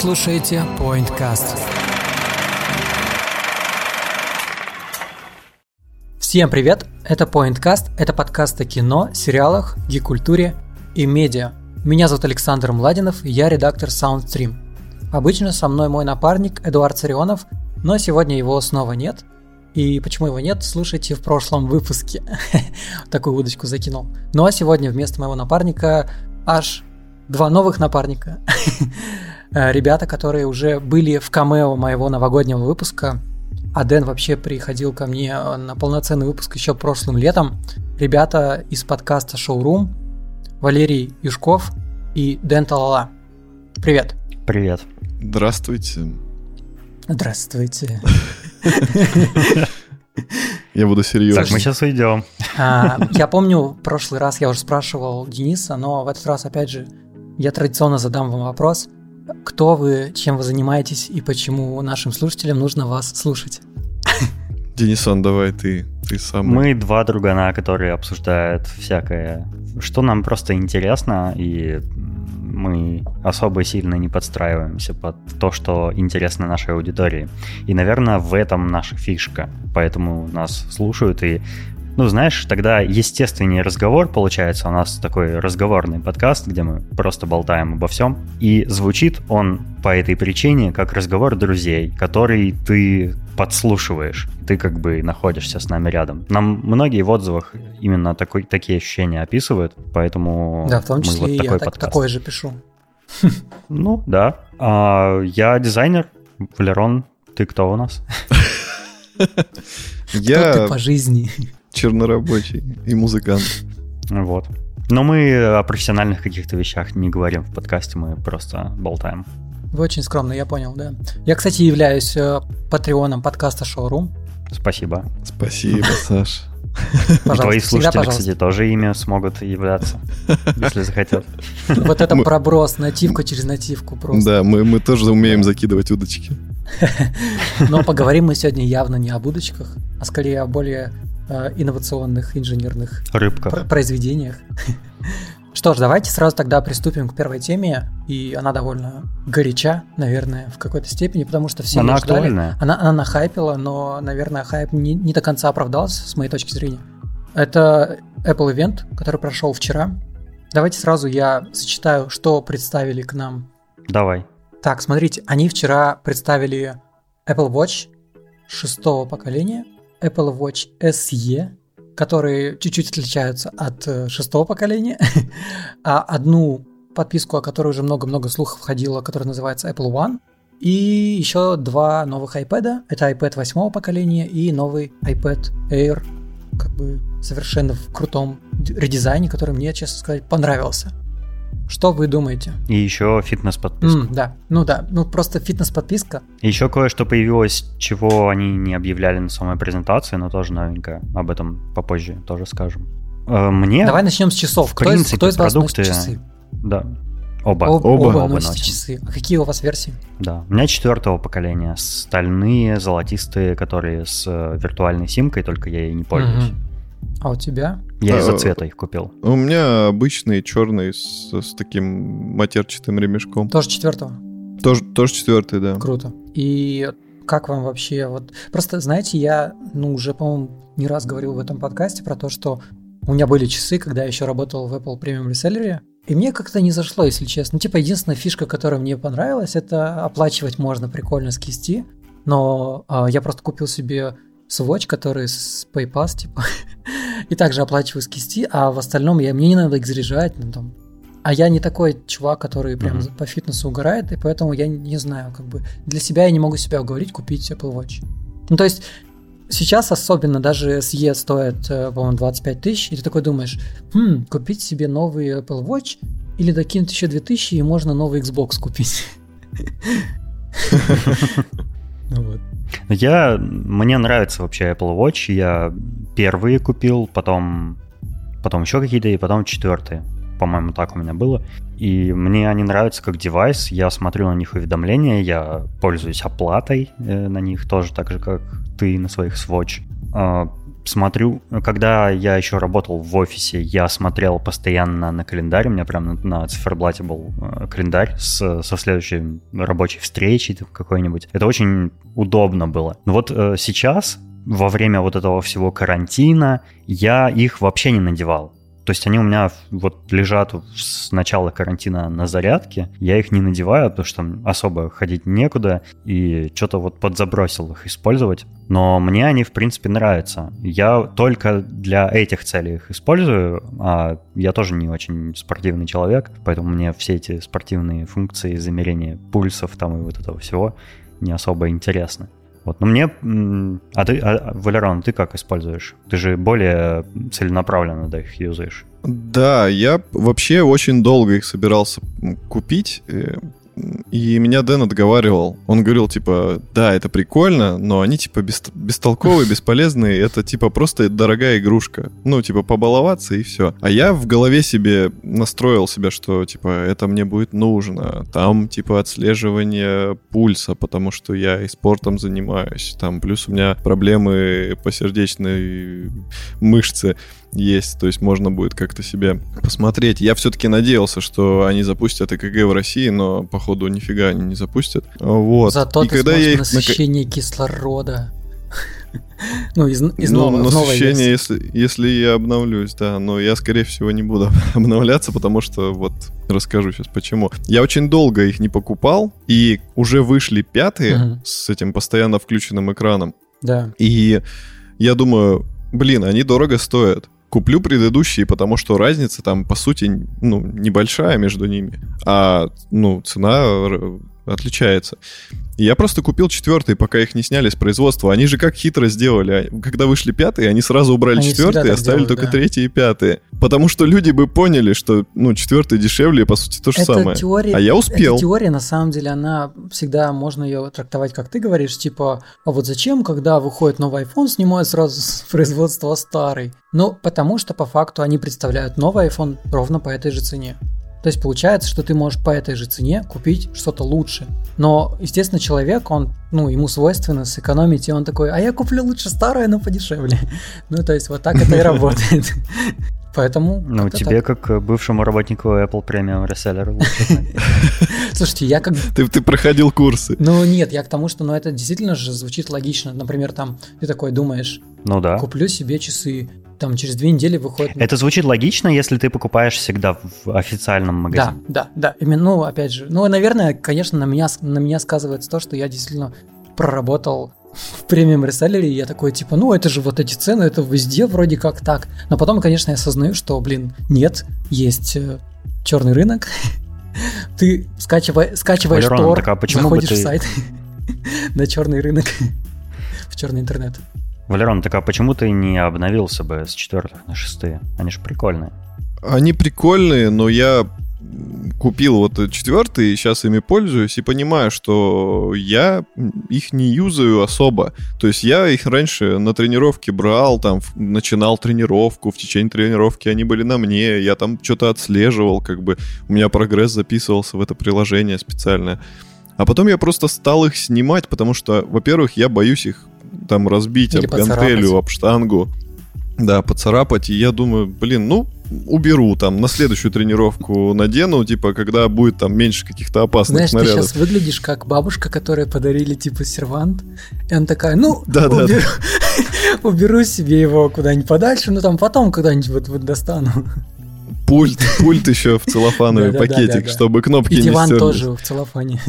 слушаете PointCast. Всем привет! Это PointCast, это подкаст о кино, сериалах, гик-культуре и медиа. Меня зовут Александр Младинов, я редактор SoundStream. Обычно со мной мой напарник Эдуард Царионов, но сегодня его снова нет. И почему его нет, слушайте в прошлом выпуске. Такую удочку закинул. Ну а сегодня вместо моего напарника аж два новых напарника. Ребята, которые уже были в камео моего новогоднего выпуска. А Дэн вообще приходил ко мне на полноценный выпуск еще прошлым летом. Ребята из подкаста Showroom, Валерий Юшков и Дэн Талала. Привет. Привет. Здравствуйте. Здравствуйте. Я буду серьезно. Так, мы сейчас уйдем. А, я помню, в прошлый раз я уже спрашивал Дениса, но в этот раз, опять же, я традиционно задам вам вопрос. Кто вы, чем вы занимаетесь и почему нашим слушателям нужно вас слушать? Денисон, давай ты, ты сам. Мы два другана, которые обсуждают всякое, что нам просто интересно, и мы особо сильно не подстраиваемся под то, что интересно нашей аудитории. И, наверное, в этом наша фишка. Поэтому нас слушают и ну, знаешь, тогда естественнее разговор получается. У нас такой разговорный подкаст, где мы просто болтаем обо всем. И звучит он по этой причине как разговор друзей, который ты подслушиваешь. Ты как бы находишься с нами рядом. Нам многие в отзывах именно такой, такие ощущения описывают, поэтому Да, в том мы числе вот и такой я так- подкаст. такое же пишу. Ну, да. А, я дизайнер. Валерон, ты кто у нас? Кто Я ты по жизни? Чернорабочий и музыкант. Вот. Но мы о профессиональных каких-то вещах не говорим в подкасте, мы просто болтаем. Вы очень скромно, я понял, да. Я, кстати, являюсь э, патреоном подкаста Showroom. Спасибо. Спасибо, Саш. Пожалуйста, Твои слушатели, пожалуйста. кстати, тоже ими смогут являться, если захотят. Вот это Мы- проброс, нативка через нативку просто. Да, мы, мы тоже умеем закидывать удочки. Но поговорим мы сегодня явно не об удочках, а скорее о более инновационных инженерных Рыбка. произведениях. Что ж, давайте сразу тогда приступим к первой теме, и она довольно горяча, наверное, в какой-то степени, потому что все Она ждали. актуальная. Она, она нахайпила, но, наверное, хайп не, не до конца оправдался, с моей точки зрения. Это Apple Event, который прошел вчера. Давайте сразу я зачитаю, что представили к нам Давай. так, смотрите, они вчера представили Apple Watch шестого поколения, Apple Watch SE, которые чуть-чуть отличаются от э, шестого поколения, а одну подписку, о которой уже много-много слухов ходило, которая называется Apple One, и еще два новых iPad. Это iPad восьмого поколения и новый iPad Air, как бы совершенно в крутом редизайне, который мне, честно сказать, понравился. Что вы думаете? И еще фитнес-подписка. М, да, ну да, ну просто фитнес-подписка. Еще кое-что появилось, чего они не объявляли на самой презентации, но тоже новенькое. Об этом попозже тоже скажем. Э, Мне, Давай начнем с часов. в кто, из, принципе, кто из вас продукты- носит часы? да, оба. Об- оба. оба, Оба носите носим. часы. А какие у вас версии? Да, у меня четвертого поколения, стальные, золотистые, которые с э, виртуальной симкой, только я ей не пользуюсь. Мгм. А у тебя? Я из-за А, цвета их купил. У меня обычный черный с, с таким матерчатым ремешком. Тоже четвертого? Тоже, тоже четвертый, да. Круто. И как вам вообще вот... Просто, знаете, я, ну, уже, по-моему, не раз говорил в этом подкасте про то, что у меня были часы, когда я еще работал в Apple Premium Reseller, и мне как-то не зашло, если честно. Ну, типа, единственная фишка, которая мне понравилась, это оплачивать можно прикольно с кисти, но а, я просто купил себе Swatch, который с PayPass, типа, и также оплачиваю с кисти, а в остальном я, мне не надо их заряжать, ну, там, а я не такой чувак, который прям Мгм. по фитнесу угорает, и поэтому я не, знаю, как бы для себя я не могу себя уговорить купить Apple Watch. Ну, то есть сейчас особенно даже SE стоит, э, по-моему, 25 тысяч, и ты такой думаешь, хм, купить себе новый Apple Watch или докинуть еще 2000, и можно новый Xbox купить. Вот. Я, мне нравится вообще Apple Watch. Я первые купил, потом, потом еще какие-то, и потом четвертые. По-моему, так у меня было. И мне они нравятся как девайс. Я смотрю на них уведомления, я пользуюсь оплатой э, на них тоже, так же, как ты на своих Swatch. Смотрю, когда я еще работал в офисе, я смотрел постоянно на календарь, у меня прям на, на циферблате был э, календарь с, со следующей рабочей встречей какой-нибудь. Это очень удобно было. Но вот э, сейчас, во время вот этого всего карантина, я их вообще не надевал. То есть они у меня вот лежат с начала карантина на зарядке. Я их не надеваю, потому что особо ходить некуда. И что-то вот подзабросил их использовать. Но мне они, в принципе, нравятся. Я только для этих целей их использую. А я тоже не очень спортивный человек. Поэтому мне все эти спортивные функции замерения пульсов там и вот этого всего не особо интересны. Вот. Но мне... А ты, а, Валерон, ты как используешь? Ты же более целенаправленно да, их юзаешь. Да, я вообще очень долго их собирался купить. И меня Дэн отговаривал. Он говорил, типа, да, это прикольно, но они, типа, бестолковые, бесполезные. Это, типа, просто дорогая игрушка. Ну, типа, побаловаться и все. А я в голове себе настроил себя, что, типа, это мне будет нужно. Там, типа, отслеживание пульса, потому что я и спортом занимаюсь. Там, плюс у меня проблемы по сердечной мышце есть, то есть можно будет как-то себе посмотреть. Я все-таки надеялся, что они запустят ЭКГ в России, но походу нифига они не запустят. Вот. Зато и ты когда я их насыщение кислорода. Ну, из, из ну, нового, насыщение, если, если я обновлюсь, да. Но я, скорее всего, не буду обновляться, потому что вот расскажу сейчас почему. Я очень долго их не покупал, и уже вышли пятые угу. с этим постоянно включенным экраном. Да. И я думаю, блин, они дорого стоят куплю предыдущие, потому что разница там, по сути, ну, небольшая между ними, а, ну, цена отличается. И я просто купил четвертый, пока их не сняли с производства. Они же как хитро сделали. Когда вышли пятые, они сразу убрали они четвертый и оставили делают, только да. третий и пятый. Потому что люди бы поняли, что ну, четвертый дешевле, по сути, то же это самое. Теория, а я успел. Эта теория, на самом деле, она всегда можно ее трактовать, как ты говоришь, типа, а вот зачем, когда выходит новый iPhone, снимают сразу с производства старый? Ну, потому что по факту они представляют новый iPhone ровно по этой же цене. То есть получается, что ты можешь по этой же цене купить что-то лучше. Но, естественно, человек, он, ну, ему свойственно сэкономить, и он такой, а я куплю лучше старое, но подешевле. Ну, то есть вот так это и работает. Поэтому... Ну, тебе, так. как бывшему работнику Apple Premium Reseller лучше Слушайте, я как... Ты, ты проходил курсы. Ну, нет, я к тому, что ну, это действительно же звучит логично. Например, там, ты такой думаешь, ну да. Куплю себе часы там через две недели выходит... Это звучит логично, если ты покупаешь всегда в официальном магазине. Да, да, да. Именно, ну, опять же, ну, наверное, конечно, на меня, на меня сказывается то, что я действительно проработал в премиум реселлере, и я такой, типа, ну, это же вот эти цены, это везде вроде как так. Но потом, конечно, я осознаю, что, блин, нет, есть э, черный рынок, ты скачивай, скачиваешь Валерон, Тор, так, а почему заходишь ты... в сайт на черный рынок, в черный интернет. Валерон, так а почему ты не обновился бы с четвертых на шестые? Они же прикольные. Они прикольные, но я купил вот четвертый, сейчас ими пользуюсь и понимаю, что я их не юзаю особо. То есть я их раньше на тренировке брал, там начинал тренировку, в течение тренировки они были на мне, я там что-то отслеживал, как бы у меня прогресс записывался в это приложение специальное. А потом я просто стал их снимать, потому что, во-первых, я боюсь их там разбить Или об гантелю, об штангу. Да, поцарапать. И я думаю, блин, ну, уберу там, на следующую тренировку надену, типа, когда будет там меньше каких-то опасных Знаешь, снарядов. ты сейчас выглядишь как бабушка, которая подарили, типа, сервант, и она такая, ну, да, уберу, да, да. уберу себе его куда-нибудь подальше, но там потом когда-нибудь вот, вот достану. Пульт, пульт еще в целлофановый пакетик, чтобы кнопки не стерлись. И диван тоже в целлофане.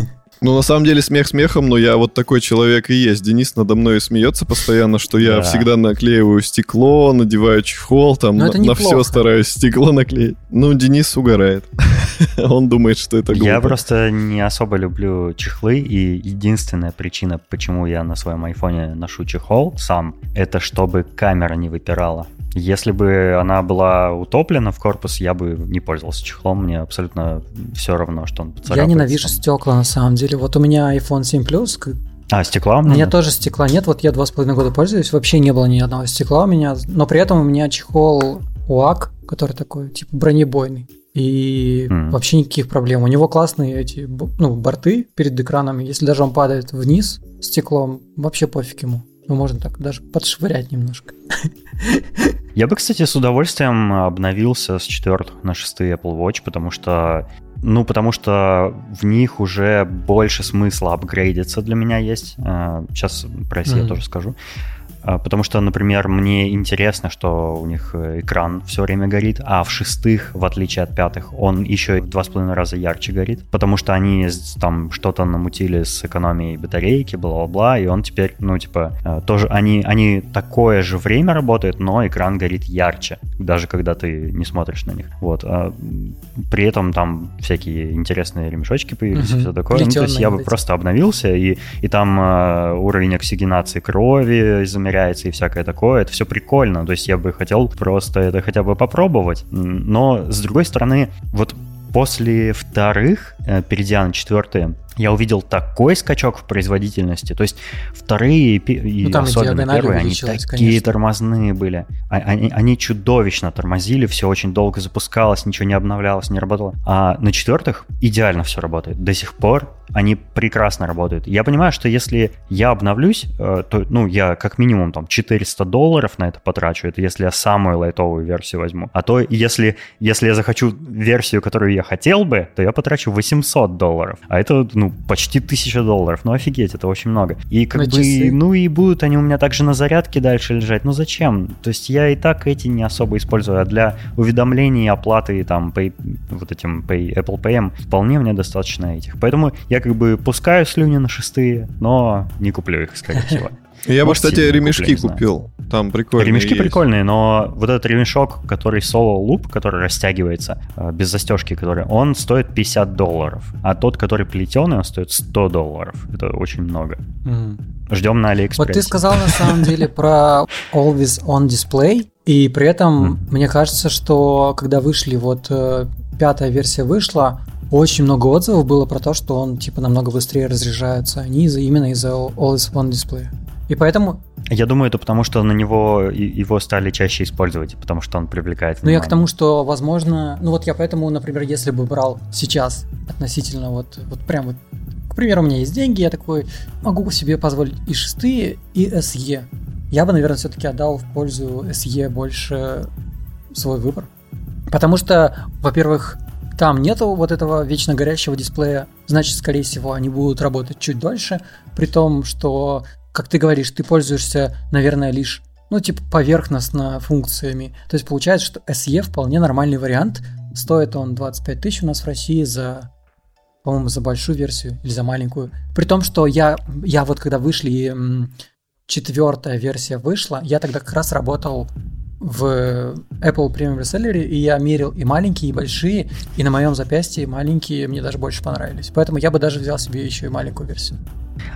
Ну, на самом деле, смех смехом, но я вот такой человек и есть. Денис надо мной смеется постоянно, что я да. всегда наклеиваю стекло, надеваю чехол, там на, на все стараюсь стекло наклеить. Ну, Денис угорает. Он думает, что это глупо. Я просто не особо люблю чехлы, и единственная причина, почему я на своем айфоне ношу чехол сам, это чтобы камера не выпирала. Если бы она была утоплена в корпус, я бы не пользовался чехлом. Мне абсолютно все равно, что он Я ненавижу стекла, на самом деле. Вот у меня iPhone 7 Plus. А, стекла у меня? тоже стекла нет. Вот я два с половиной года пользуюсь. Вообще не было ни одного стекла у меня. Но при этом у меня чехол УАК, который такой, типа, бронебойный. И mm. вообще никаких проблем. У него классные эти ну, борты перед экраном. Если даже он падает вниз стеклом, вообще пофиг ему. Ну, можно так даже подшвырять немножко. Я бы, кстати, с удовольствием обновился с 4 на 6 Apple Watch, потому что ну, потому что в них уже больше смысла апгрейдиться для меня есть. Сейчас про SE mm-hmm. тоже скажу. А, потому что, например, мне интересно, что у них э, экран все время горит, а в шестых, в отличие от пятых, он еще в два с половиной раза ярче горит, потому что они там что-то намутили с экономией батарейки, бла-бла-бла, и он теперь, ну, типа, э, тоже они, они такое же время работают, но экран горит ярче, даже когда ты не смотришь на них. Вот. А при этом там всякие интересные ремешочки появились, угу. и все такое. ну, то есть я бы эти. просто обновился, и, и там э, уровень оксигенации крови измеряется измеряется и всякое такое. Это все прикольно. То есть я бы хотел просто это хотя бы попробовать. Но, с другой стороны, вот после вторых, э, перейдя на четвертые, я увидел такой скачок в производительности. То есть вторые и ну, особенно первые, они такие конечно. тормозные были. А, они, они чудовищно тормозили, все очень долго запускалось, ничего не обновлялось, не работало. А на четвертых идеально все работает. До сих пор они прекрасно работают. Я понимаю, что если я обновлюсь, э, то, ну, я как минимум там 400 долларов на это потрачу, это если я самую лайтовую версию возьму. А то если, если я захочу версию, которую я хотел бы, то я потрачу 800 долларов. А это, ну, почти 1000 долларов. Ну, офигеть, это очень много. И как на бы, часы. ну, и будут они у меня также на зарядке дальше лежать. Ну, зачем? То есть я и так эти не особо использую, а для уведомлений, оплаты, там, pay, вот этим pay, Apple Pay вполне мне достаточно этих. Поэтому я как бы пускаю слюни на шестые, но не куплю их, скорее всего. Я бы, кстати, ремешки купил. Там прикольные Ремешки есть. прикольные, но вот этот ремешок, который соло луп, который растягивается э, без застежки, который, он стоит 50 долларов. А тот, который плетеный, он стоит 100 долларов. Это очень много. Mm. Ждем на Алиэкспрессе. Вот ты сказал на самом деле про Always On Display, и при этом mm. мне кажется, что когда вышли вот э, пятая версия вышла, очень много отзывов было про то, что он типа намного быстрее разряжается, они из именно из-за Always On Display. И поэтому... Я думаю, это потому, что на него его стали чаще использовать, потому что он привлекает внимание. Ну, я к тому, что, возможно... Ну, вот я поэтому, например, если бы брал сейчас относительно вот, вот прям вот к примеру, у меня есть деньги, я такой могу себе позволить и шестые, и SE. Я бы, наверное, все-таки отдал в пользу SE больше свой выбор. Потому что, во-первых, там нету вот этого вечно горящего дисплея, значит, скорее всего, они будут работать чуть дольше, при том, что, как ты говоришь, ты пользуешься, наверное, лишь, ну, типа, поверхностно функциями. То есть получается, что SE вполне нормальный вариант. Стоит он 25 тысяч у нас в России за, по-моему, за большую версию или за маленькую. При том, что я, я вот когда вышли, четвертая версия вышла, я тогда как раз работал в Apple Premium Reseller, и я мерил и маленькие, и большие, и на моем запястье маленькие мне даже больше понравились. Поэтому я бы даже взял себе еще и маленькую версию.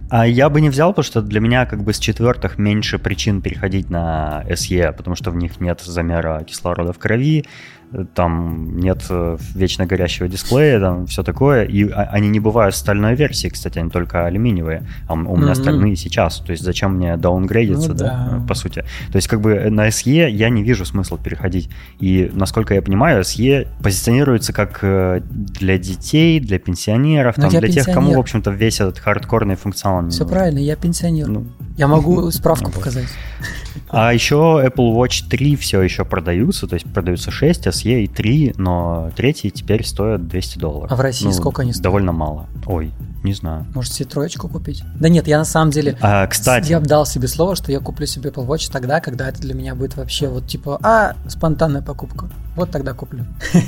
А я бы не взял, потому что для меня как бы с четвертых меньше причин переходить на SE, потому что в них нет замера кислорода в крови, там нет э, вечно горящего дисплея, там все такое. И а, они не бывают стальной версии, кстати, они только алюминиевые. А у меня mm-hmm. стальные сейчас. То есть зачем мне даунгрейдиться, ну, да, да, по сути. То есть как бы на SE я не вижу смысла переходить. И насколько я понимаю, SE позиционируется как э, для детей, для пенсионеров, там, для пенсионер. тех, кому, в общем-то, весь этот хардкорный функционал. Все правильно, я пенсионер. Ну, я могу справку показать. А еще Apple Watch 3 все еще продаются, то есть продаются 6, SE и 3, но третий теперь стоит 200 долларов. А в России ну, сколько они стоят? Довольно мало. Ой, не знаю. Может себе троечку купить? Да нет, я на самом деле... А, кстати... Я дал себе слово, что я куплю себе Apple Watch тогда, когда это для меня будет вообще вот типа, а, спонтанная покупка. Вот тогда куплю.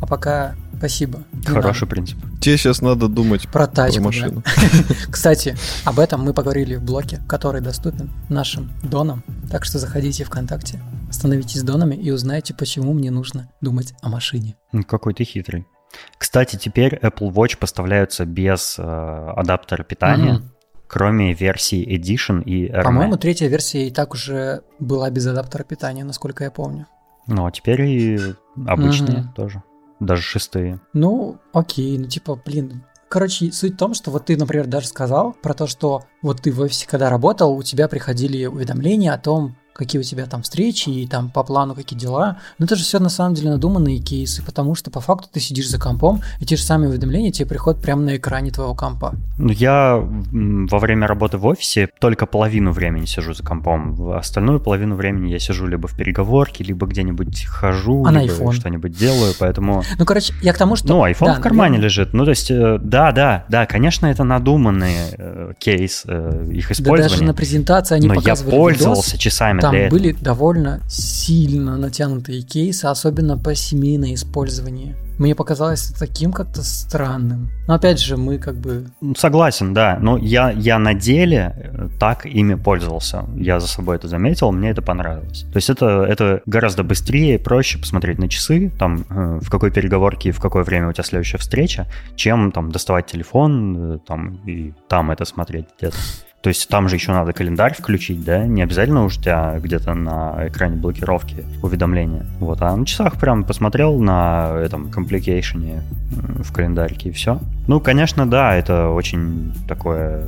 А пока спасибо. Хороший принцип. Тебе сейчас надо думать про тачку. Про машину. Кстати, об этом мы поговорили в блоке, который доступен нашим донам. Так что заходите в ВКонтакте, становитесь донами и узнайте, почему мне нужно думать о машине. Какой ты хитрый. Кстати, теперь Apple Watch поставляются без э, адаптера питания. Угу кроме версии Edition и RMA. По-моему, третья версия и так уже была без адаптера питания, насколько я помню. Ну, а теперь и обычные угу. тоже. Даже шестые. Ну, окей, ну типа, блин, Короче, суть в том, что вот ты, например, даже сказал про то, что вот ты в офисе, когда работал, у тебя приходили уведомления о том, какие у тебя там встречи и там по плану какие дела. Но это же все на самом деле надуманные кейсы, потому что по факту ты сидишь за компом, и те же самые уведомления тебе приходят прямо на экране твоего компа. Ну, я во время работы в офисе только половину времени сижу за компом. В остальную половину времени я сижу либо в переговорке, либо где-нибудь хожу, а либо что-нибудь делаю, поэтому... Ну, короче, я к тому, что... Ну, iPhone да, в кармане наверное... лежит. Ну, то есть, э, да, да, да, конечно, это надуманный э, кейс э, их использования. Да даже на презентации они Но показывали я пользовался видос, часами там для были довольно сильно натянутые кейсы, особенно по семейное использование. Мне показалось это таким как-то странным. Но опять же, мы как бы... Согласен, да. Но я, я на деле э, так ими пользовался. Я за собой это заметил, мне это понравилось. То есть это, это гораздо быстрее и проще посмотреть на часы, там, э, в какой переговорке и в какое время у тебя следующая встреча, чем там доставать телефон э, там, и там это смотреть где-то. То есть там же еще надо календарь включить, да? Не обязательно уж у тебя где-то на экране блокировки уведомления. Вот, а на часах прям посмотрел на этом компликейшене в календарике и все. Ну, конечно, да, это очень такое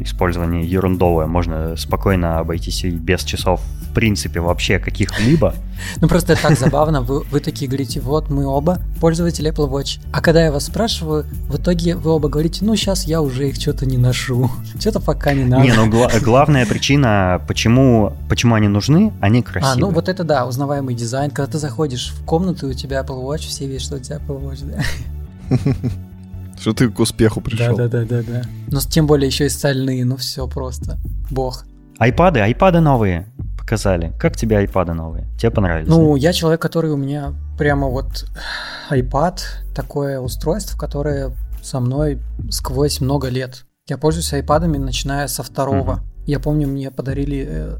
использование ерундовое. Можно спокойно обойтись и без часов в принципе вообще каких-либо. Ну просто так забавно. Вы, вы такие говорите, вот мы оба пользователи Apple Watch. А когда я вас спрашиваю, в итоге вы оба говорите, ну сейчас я уже их что-то не ношу. Что-то пока не надо. Не, ну гла- главная причина, почему, почему они нужны, они красивые. А, ну вот это да, узнаваемый дизайн. Когда ты заходишь в комнату, у тебя Apple Watch, все видят, что у тебя Apple Watch, да. Что ты к успеху пришел. Да, да, да, да, да. Но тем более еще и стальные, ну все просто. Бог. Айпады, айпады новые показали. Как тебе айпады новые? Тебе понравились? Ну, я человек, который у меня прямо вот iPad, такое устройство, которое со мной сквозь много лет. Я пользуюсь айпадами, начиная со второго. Угу. Я помню, мне подарили, э,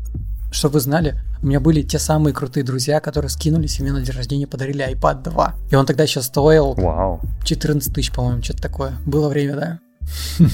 чтобы вы знали, у меня были те самые крутые друзья, которые скинулись и мне на день рождения подарили iPad 2. И он тогда еще стоил Вау. 14 тысяч, по-моему, что-то такое. Было время, да?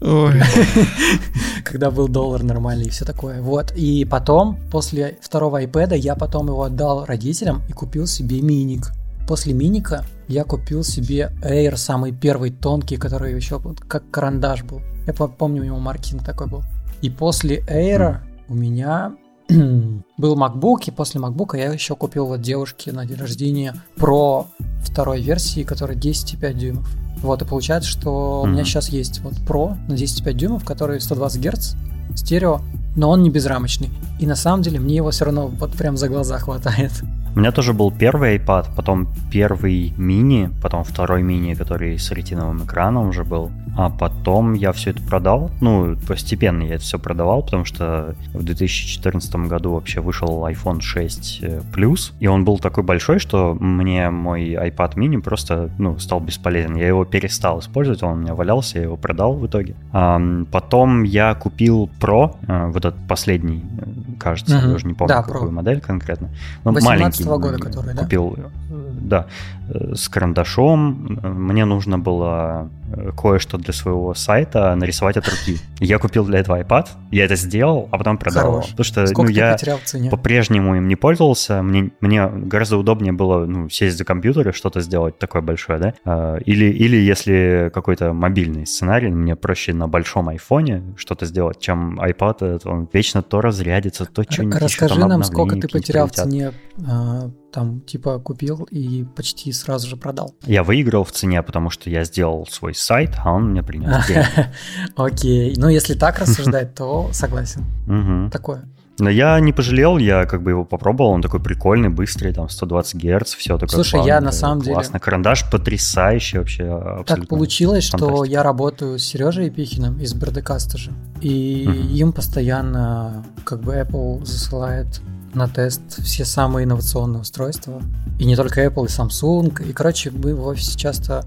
Когда был доллар нормальный и все такое. Вот. И потом, после второго iPad, я потом его отдал родителям и купил себе миник. После миника я купил себе Air, самый первый тонкий, который еще как карандаш был. Я помню, у него маркетинг такой был. И после Air у меня был MacBook, и после MacBook я еще купил вот девушке на день рождения Pro второй версии, которая 10,5 дюймов. Вот, и получается, что mm-hmm. у меня сейчас есть вот Pro на 10,5 дюймов, который 120 Гц, стерео, но он не безрамочный. И на самом деле мне его все равно вот прям за глаза хватает. У меня тоже был первый iPad, потом первый мини, потом второй мини, который с ретиновым экраном уже был. А потом я все это продал. Ну, постепенно я это все продавал, потому что в 2014 году вообще вышел iPhone 6 э, Plus, и он был такой большой, что мне мой iPad mini просто ну, стал бесполезен. Я его перестал использовать, он у меня валялся, я его продал в итоге. А, потом я купил Pro, э, вот этот последний, э, кажется, угу. я уже не помню, да, какую Pro. модель конкретно. Но маленький. года, который, да? Купил, да, с карандашом. Мне нужно было кое-что для своего сайта нарисовать от руки. Я купил для этого iPad, я это сделал, а потом продал Хорош. Потому что Сколько ну, я по-прежнему им не пользовался. Мне, мне гораздо удобнее было ну, сесть за компьютер и что-то сделать такое большое, да? А, или, или если какой-то мобильный сценарий, мне проще на большом айфоне что-то сделать, чем iPad, он вечно то разрядится, то что-нибудь Расскажи нам, сколько ты потерял в цене а, там типа купил и почти сразу же продал. Я выиграл в цене, потому что я сделал свой сайт, а он мне принес деньги. Окей, ну если так рассуждать, то согласен. Такое. Но я не пожалел, я как бы его попробовал, он такой прикольный, быстрый, там 120 Гц, все такое Слушай, я на самом деле... Классно, карандаш потрясающий вообще, абсолютно. Так получилось, что я работаю с Сережей Епихиным из Бродекаста же, и угу. им постоянно как бы Apple засылает на тест все самые инновационные устройства. И не только Apple, и Samsung. И, короче, мы в офисе часто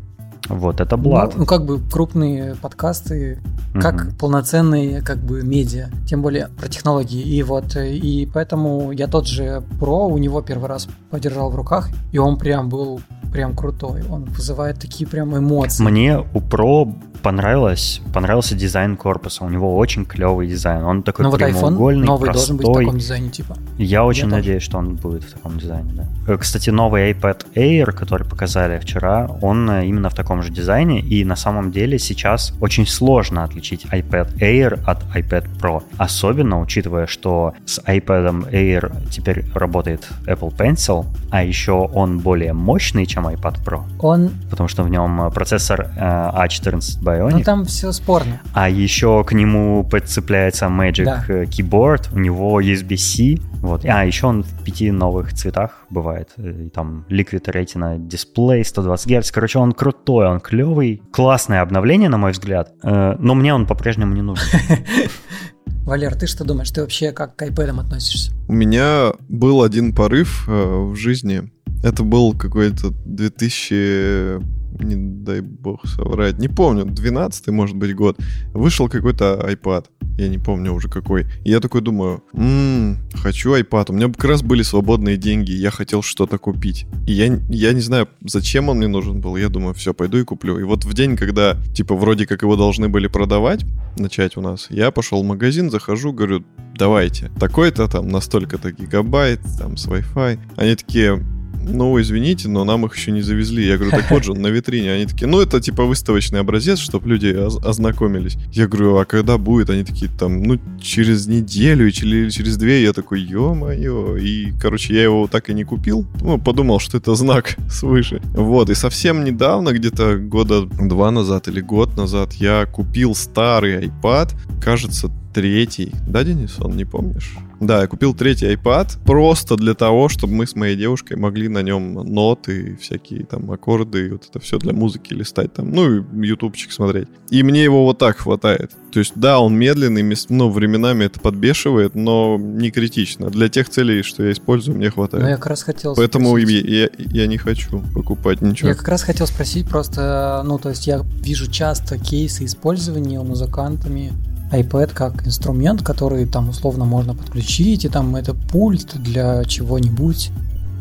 вот это блат. Ну, ну, как бы крупные подкасты, как угу. полноценные как бы медиа, тем более про технологии. И вот, и поэтому я тот же Pro у него первый раз подержал в руках, и он прям был прям крутой. Он вызывает такие прям эмоции. Мне у Pro понравилось, понравился дизайн корпуса. У него очень клевый дизайн. Он такой Ну вот iPhone прямоугольный, новый простой. должен быть в таком дизайне, типа. Я очень тоже. надеюсь, что он будет в таком дизайне, да. Э, Кстати, новый iPad Air, который показали вчера, он э, именно в таком же дизайне, и на самом деле сейчас очень сложно отличить iPad Air от iPad Pro. Особенно учитывая, что с iPad Air теперь работает Apple Pencil, а еще он более мощный, чем iPad Pro, Он, потому что в нем э, процессор э, A14 ну Bionic, там все спорно. а еще к нему подцепляется Magic Да. э, Keyboard, у него USB-C, вот. А, еще он в пяти новых цветах бывает. Э, и Там Liquid Retina Display 120 Гц. Короче, он крутой, он клевый. Классное обновление, на мой взгляд. Э, Но мне он по-прежнему не нужен. Валер, ты что думаешь? Ты вообще как к iPad относишься? У меня был один порыв э, в жизни. Это был какой-то 2000, не дай бог соврать, не помню, 12 может быть год. Вышел какой-то iPad, я не помню уже какой. И я такой думаю, «М, хочу iPad. У меня как раз были свободные деньги, я хотел что-то купить. И я, я не знаю, зачем он мне нужен был. Я думаю, все, пойду и куплю. И вот в день, когда, типа, вроде как его должны были продавать, начать у нас, я пошел в магазин, захожу, говорю, давайте. Такой-то там на столько-то гигабайт, там с Wi-Fi. Они такие, ну, извините, но нам их еще не завезли. Я говорю, так вот же, он на витрине. Они такие, ну, это типа выставочный образец, чтобы люди оз- ознакомились. Я говорю, а когда будет? Они такие, там, ну, через неделю или через две. Я такой, ё-моё. И, короче, я его так и не купил. Ну, подумал, что это знак свыше. Вот, и совсем недавно, где-то года два назад или год назад, я купил старый iPad, кажется, третий. Да, Денис, он не помнишь? Да, я купил третий iPad просто для того, чтобы мы с моей девушкой могли на нем ноты, всякие там аккорды, и вот это все для музыки листать там, ну и ютубчик смотреть. И мне его вот так хватает. То есть, да, он медленный, мес- ну, временами это подбешивает, но не критично. Для тех целей, что я использую, мне Ну, хватает. я как раз хотел Поэтому спросить. я, я- я не хочу покупать ничего. Я как раз хотел спросить просто, ну, то есть я вижу часто кейсы использования музыкантами iPad как инструмент, который там условно можно подключить, и там это пульт для чего-нибудь.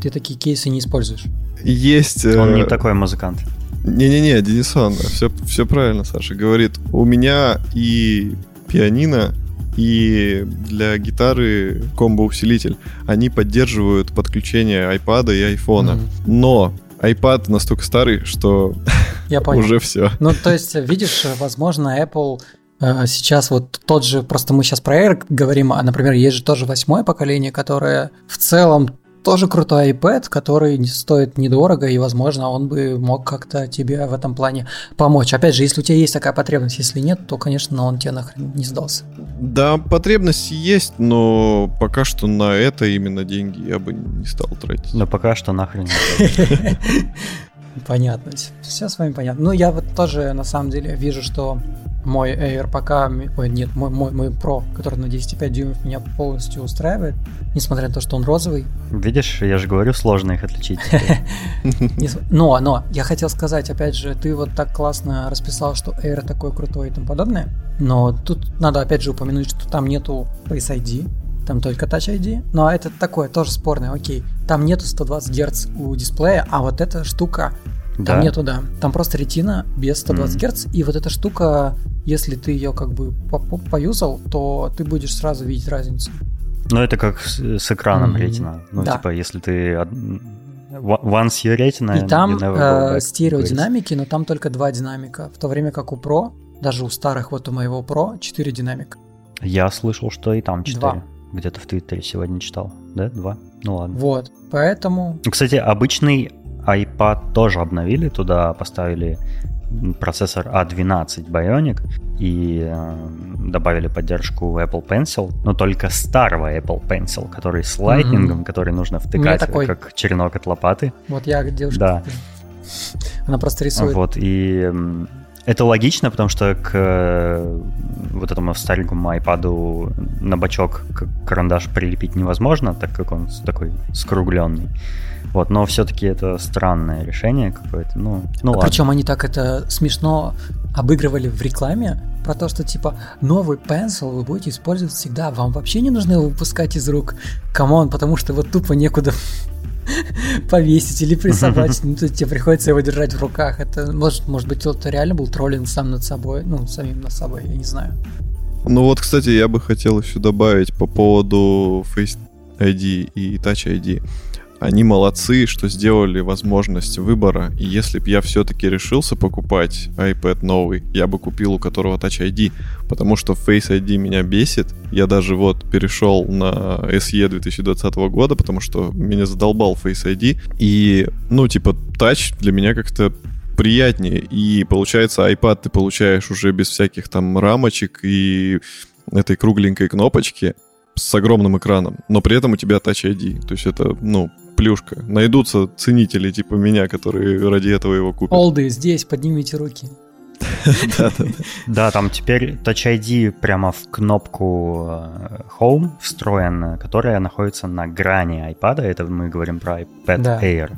Ты такие кейсы не используешь. Есть... э, Он не такой музыкант. Не-не-не, Денисон, все, все правильно, Саша говорит. У меня и пианино, и для гитары комбо-усилитель, они поддерживают подключение iPad и айфона. Мгм. Но iPad настолько старый, что Я понял. уже все. Ну, то есть, видишь, возможно, Apple э, сейчас вот тот же, просто мы сейчас про Air говорим, а, например, есть же тоже восьмое поколение, которое в целом тоже крутой iPad, который стоит недорого, и, возможно, он бы мог как-то тебе в этом плане помочь. Опять же, если у тебя есть такая потребность, если нет, то, конечно, он тебе нахрен не сдался. Да, потребность есть, но пока что на это именно деньги я бы не стал тратить. Но пока что нахрен не Понятно. Все с вами понятно. Ну, я вот тоже, на самом деле, вижу, что мой Air пока... Ой, нет, мой, мой, мой Pro, который на 10,5 дюймов, меня полностью устраивает, несмотря на то, что он розовый. Видишь, я же говорю, сложно их отличить. Но, но, я хотел сказать, опять же, ты вот так классно расписал, что Air такой крутой и тому подобное, но тут надо, опять же, упомянуть, что там нету Face ID, там только Touch ID, но это такое тоже спорное, окей. Там нету 120 Гц у дисплея, а вот эта штука Там Да. нету, да. Там просто ретина без 120 Мгм. Гц, и вот эта штука, если ты ее как бы по- по- поюзал, то ты будешь сразу видеть разницу. Ну, это как с, с экраном Мгм. ретина. Ну, Да. типа, если ты... Once you retina, и там э, стереодинамики, но там только два динамика, в то время как у Pro, даже у старых, вот у моего Pro, 4 динамика. Я слышал, что и там 4. Два. Где-то в Твиттере сегодня читал. Да? Два? Ну ладно. Вот, поэтому Кстати, обычный iPad тоже обновили, туда поставили процессор A12 Bionic и э, добавили поддержку Apple Pencil, но только старого Apple Pencil, который с лайтнингом, который нужно втыкать такой. как черенок от лопаты. вот я девушка, Да. она просто рисует. Вот, и это логично, потому что к э, вот этому старенькому iPad на бочок карандаш прилепить невозможно, так как он такой скругленный. Вот, но все-таки это странное решение какое-то. Ну, ну ладно. Причем они так это смешно обыгрывали в рекламе про то, что типа новый Pencil вы будете использовать всегда, вам вообще не нужно его выпускать из рук. Come on, потому что вот тупо некуда повесить или присобачить. Ну, тебе приходится его держать в руках. Это может, может быть, это реально был троллинг сам над собой, ну, самим над собой, я не знаю. Ну вот, кстати, я бы хотел еще добавить по поводу Face ID и Touch ID. Они молодцы, что сделали возможность выбора. И если бы я все-таки решился покупать iPad новый, я бы купил у которого Touch ID, потому что Face ID меня бесит. Я даже вот перешел на SE 2020 года, потому что меня задолбал Face ID. И, ну, типа, Touch для меня как-то приятнее. И получается, iPad ты получаешь уже без всяких там рамочек и этой кругленькой кнопочки с огромным экраном, но при этом у тебя Touch ID. То есть это, ну, плюшка. Найдутся ценители типа меня, которые ради этого его купят. Олды здесь, поднимите руки. Да, там теперь Touch ID прямо в кнопку э, Home встроен, которая находится на грани iPad. Это мы говорим про iPad Air.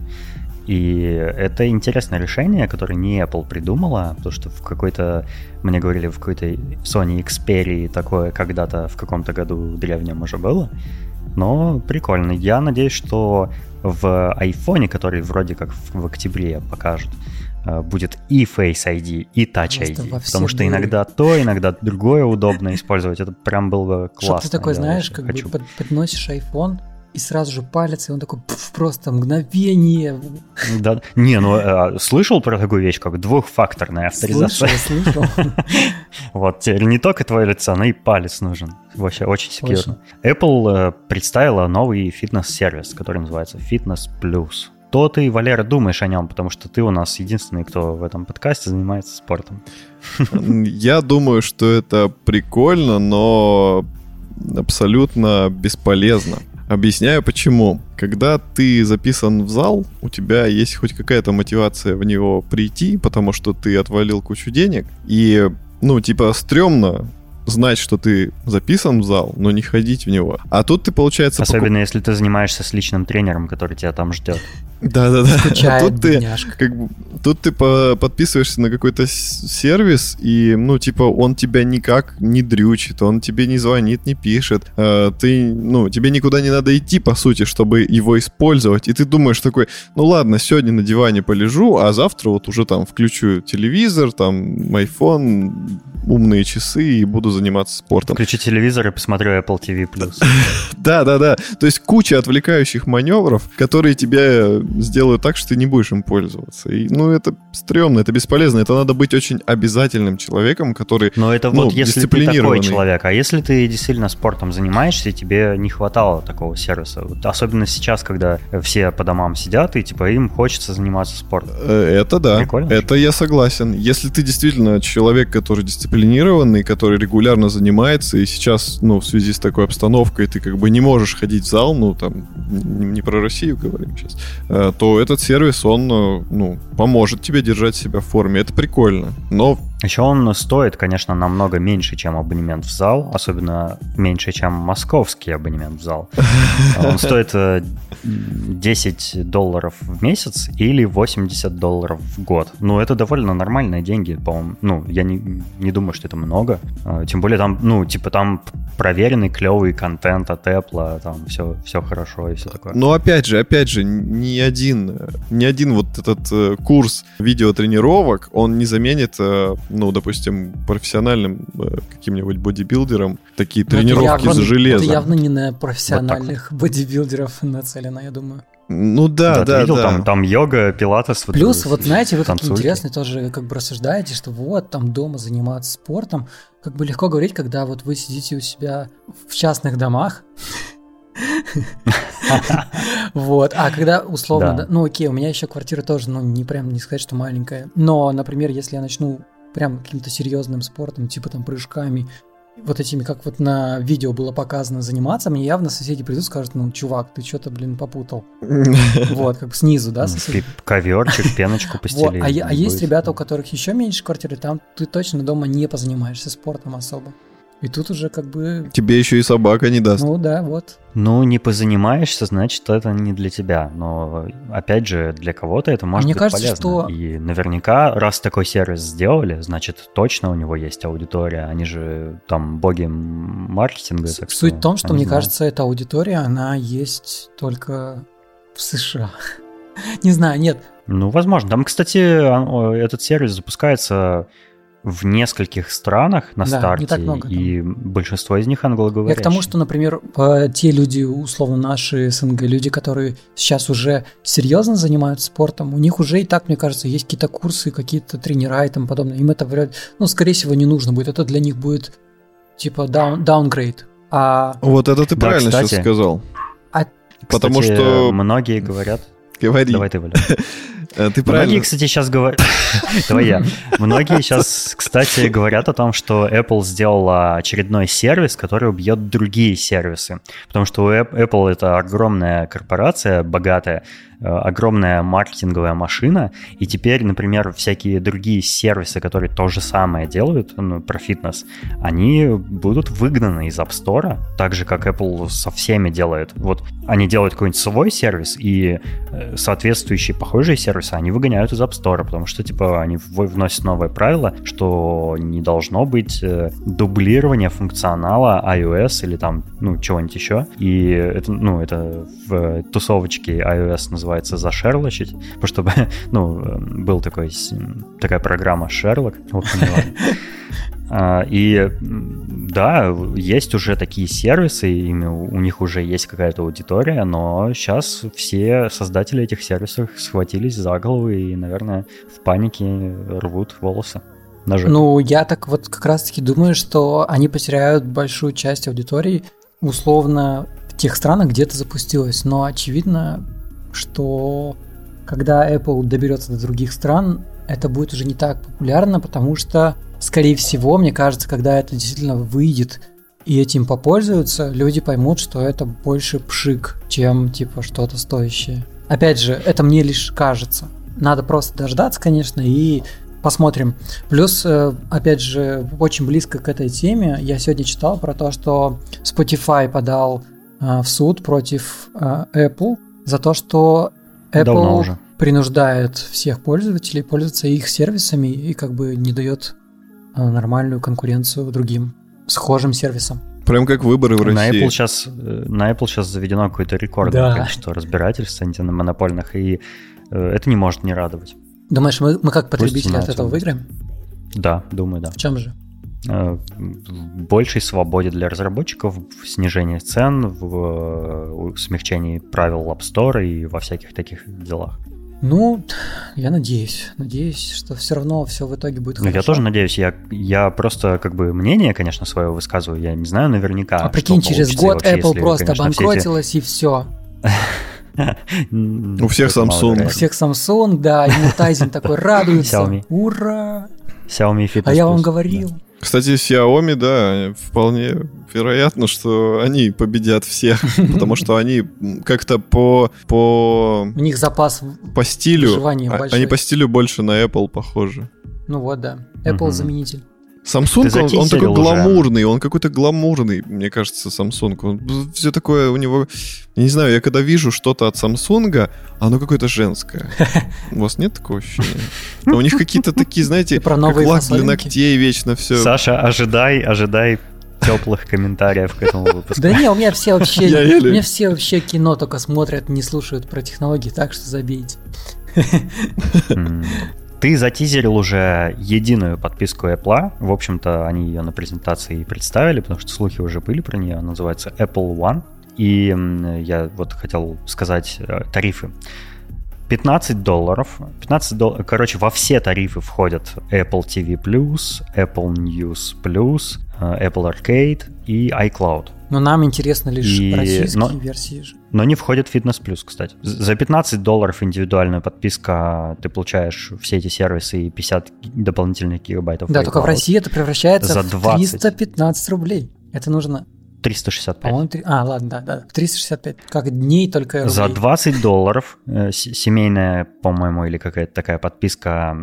И это интересное решение, которое не Apple придумала, потому что в какой-то, мне говорили, в какой-то Sony Xperia такое когда-то в каком-то году древнем уже было. Но прикольно. Я надеюсь, что в iPhone, который вроде как в, октябре покажут, э, будет и Face ID, и Touch ID. Потому что иногда то, иногда другое удобно использовать. Это прям было бы классно. Что ты такой, знаешь, как хочу. бы подносишь iPhone, и сразу же палец, и он такой пф, просто мгновение. Да, не, ну а, слышал про такую вещь, как двухфакторная авторизация? Слышал, слышал. Вот, теперь не только твое лицо, но и палец нужен. Вообще очень секьюрно. Apple э, представила новый фитнес-сервис, который называется Fitness Plus. То ты, Валера, думаешь о нем, потому что ты у нас единственный, кто в этом подкасте занимается спортом. Я думаю, что это прикольно, но абсолютно бесполезно. Объясняю почему. Когда ты записан в зал, у тебя есть хоть какая-то мотивация в него прийти, потому что ты отвалил кучу денег, и, ну, типа, стрёмно знать, что ты записан в зал, но не ходить в него. А тут ты, получается... Особенно покуп... если ты занимаешься с личным тренером, который тебя там ждет. Да-да-да. А тут ты, как бы, тут ты по подписываешься на какой-то сервис, и, ну, типа, он тебя никак не дрючит, он тебе не звонит, не пишет. Э, ты, ну, тебе никуда не надо идти, по сути, чтобы его использовать. И ты думаешь такой, ну ладно, сегодня на диване полежу, а завтра вот уже там включу телевизор, там, iPhone, умные часы и буду заниматься спортом. Включи телевизор и посмотрю Apple TV+. Да, да, да. То есть куча отвлекающих маневров, которые тебя сделают так, что ты не будешь им пользоваться. И, ну, это стрёмно, это бесполезно. Это надо быть очень обязательным человеком, который Но это ну, вот если ты такой человек. А если ты действительно спортом занимаешься, тебе не хватало такого сервиса. Вот особенно сейчас, когда все по домам сидят, и типа им хочется заниматься спортом. Э, это да. Прикольно. Это я согласен. Если ты действительно человек, который дисциплинированный, который регулярно занимается, и сейчас, ну, в связи с такой обстановкой, ты как бы не можешь ходить в зал, ну, там, не про Россию говорим сейчас, э, то этот сервис, он, э, ну, поможет тебе держать себя в форме. Это прикольно. Но еще он стоит, конечно, намного меньше, чем абонемент в зал, особенно меньше, чем московский абонемент в зал. Он стоит 10 э, долларов в месяц или 80 долларов в год. Ну, это довольно нормальные деньги, по-моему. Ну, я не, не думаю, что это много. А, тем более там, ну, типа там проверенный клевый контент от Apple, там все, все хорошо и все такое. Но опять же, опять же, ни один, ни один вот этот э, курс видеотренировок, он не заменит ну, допустим, профессиональным э, каким-нибудь бодибилдером такие Но ну, тренировки явно, за железо. Это явно не на профессиональных вот бодибилдеров нацелено, я думаю. Ну да, да, да. Видел, да. Там, там йога, пилатес. Вот Плюс, вот знаете, вы как интересно тоже как бы рассуждаете, что вот там дома заниматься спортом, как бы легко говорить, когда вот вы сидите у себя в частных домах, Вот, а когда условно, ну окей, у меня еще квартира тоже, ну не прям не сказать, что маленькая, но, например, если я начну прям каким-то серьезным спортом, типа там прыжками, вот этими, как вот на видео было показано, заниматься, мне явно соседи придут и скажут, ну, чувак, ты что-то, блин, попутал. Вот, как снизу, да, соседи. Коверчик, пеночку постели. А, а есть ребята, у которых еще меньше квартиры, там ты точно дома не позанимаешься спортом особо. И тут уже как бы... Тебе еще и собака не даст. Ну да, вот. Ну, не позанимаешься, значит, это не для тебя. Но, опять же, для кого-то это может Мне быть кажется, полезно. Что... И наверняка, раз такой сервис сделали, значит, точно у него есть аудитория. Они же там боги маркетинга. Суть в том, что, мне знаю. кажется, эта аудитория, она есть только в США. Не знаю, нет. Ну, возможно. Там, кстати, а, этот сервис запускается в нескольких странах на Да, не старте, так много там. и большинство из них англоговорящие. Я к тому, что, например, те люди, условно, наши СНГ, люди, которые сейчас уже серьезно занимаются спортом, у них уже и так, мне кажется, есть какие-то курсы, какие-то тренера и тому подобное. Им это вряд ну, скорее всего, не нужно будет. Это для них будет типа даун, даунгрейд. А, Вот это ты Да, правильно кстати. сейчас сказал. а Потому Кстати, что... многие говорят... Говори. Давай ты, Валя. Э, Ты Многие, правильно... кстати, сейчас говорят... Давай я. Многие сейчас, кстати, говорят о том, что Apple сделала очередной сервис, который убьет другие сервисы. Потому что у Apple это огромная корпорация, богатая, огромная маркетинговая машина, и теперь, например, всякие другие сервисы, которые то же самое делают, ну, про фитнес, они будут выгнаны из App Store, так же, как Apple со всеми делает. Вот они делают какой-нибудь свой сервис, и э, соответствующие похожие сервисы они выгоняют из App Store, потому что, типа, они вносят новое правило, что не должно быть э, дублирования функционала iOS или там, ну, чего-нибудь еще. И это, ну, это в тусовочке iOS называется зашерлочить, потому что, ну, э, был такой, такая программа в общем, важно. А, И да, есть уже такие сервисы, ими у них уже есть какая-то аудитория, но сейчас все создатели этих сервисов схватились за головы и, наверное, в панике рвут волосы. жопе. Ну, я так вот как раз-таки думаю, что они потеряют большую часть аудитории, условно, в тех странах, где это запустилось. Но очевидно, что когда Apple доберется до других стран, это будет уже не так популярно, потому что, скорее всего, мне кажется, когда это действительно выйдет и этим попользуются, люди поймут, что это больше пшик, чем типа что-то стоящее. Опять же, это мне лишь кажется. Надо просто дождаться, конечно, и посмотрим. Плюс, э, опять же, очень близко к этой теме, я сегодня читал про то, что Spotify подал э, в суд против э, Apple за то, что Apple Давно уже. принуждает всех пользователей пользоваться их сервисами и как бы не дает э, нормальную конкуренцию другим схожим сервисам. Прям как выборы в На России. Apple, сейчас, на Apple сейчас заведено какое-то рекордное Да. количество разбирательств антимонопольных, и э, это не может не радовать. Думаешь, мы, мы как потребители от этого выиграем? Да, думаю, да. В чем же? Э, большей свободе для разработчиков, в снижении цен, в э, смягчении правил App Store и во всяких таких делах. Ну, я надеюсь. Надеюсь, что все равно все в итоге будет Ну, хорошо. я тоже надеюсь, я, я просто как бы мнение, конечно, свое высказываю, я не знаю наверняка. А прикинь, через и год вообще, Apple если, просто конечно, все эти- обанкротилась и все. У всех Samsung. У всех Samsung, да, ему Тайзен такой радуется. Ура! Xiaomi Fitness А я вам говорил. Кстати, Xiaomi, да, вполне вероятно, что они победят всех, потому что они как-то по, по, У них запас, по стилю, а- они по стилю больше на Apple похожи. ну вот, да, Apple заменитель. Samsung, он, он такой уже. гламурный, он какой-то гламурный, мне кажется, Samsung. Он все такое у него... Я не знаю, я когда вижу что-то от Samsung, оно какое-то женское. У вас нет такого ощущения? А у них какие-то такие, знаете, про как новые лак для ногтей вечно все. Саша, ожидай, ожидай теплых комментариев к этому выпуску. Да не, у меня все вообще, у меня все вообще кино только смотрят, не слушают про технологии, так что забейте. Ты затизерил уже единую подписку Apple. В общем-то, они ее на презентации и представили, потому что слухи уже были про нее. Она называется Apple One. И я вот хотел сказать э, тарифы. 15 долларов. 15 долларов. Короче, во все тарифы входят Apple TV+, Apple News+, э, Apple Arcade и iCloud. Но нам интересно лишь И- российские но- версии же. Но не входит Fitness Plus, кстати. За 15 долларов индивидуальная подписка ты получаешь все эти сервисы и 50 ги- дополнительных гигабайтов. Да, только в. России это превращается За в 20. 315 рублей. Это нужно, 365. по-моему, три- а, ладно, да, да, 365. Как дней только рублей. За 20 долларов э, семейная, по-моему, или какая-то такая подписка,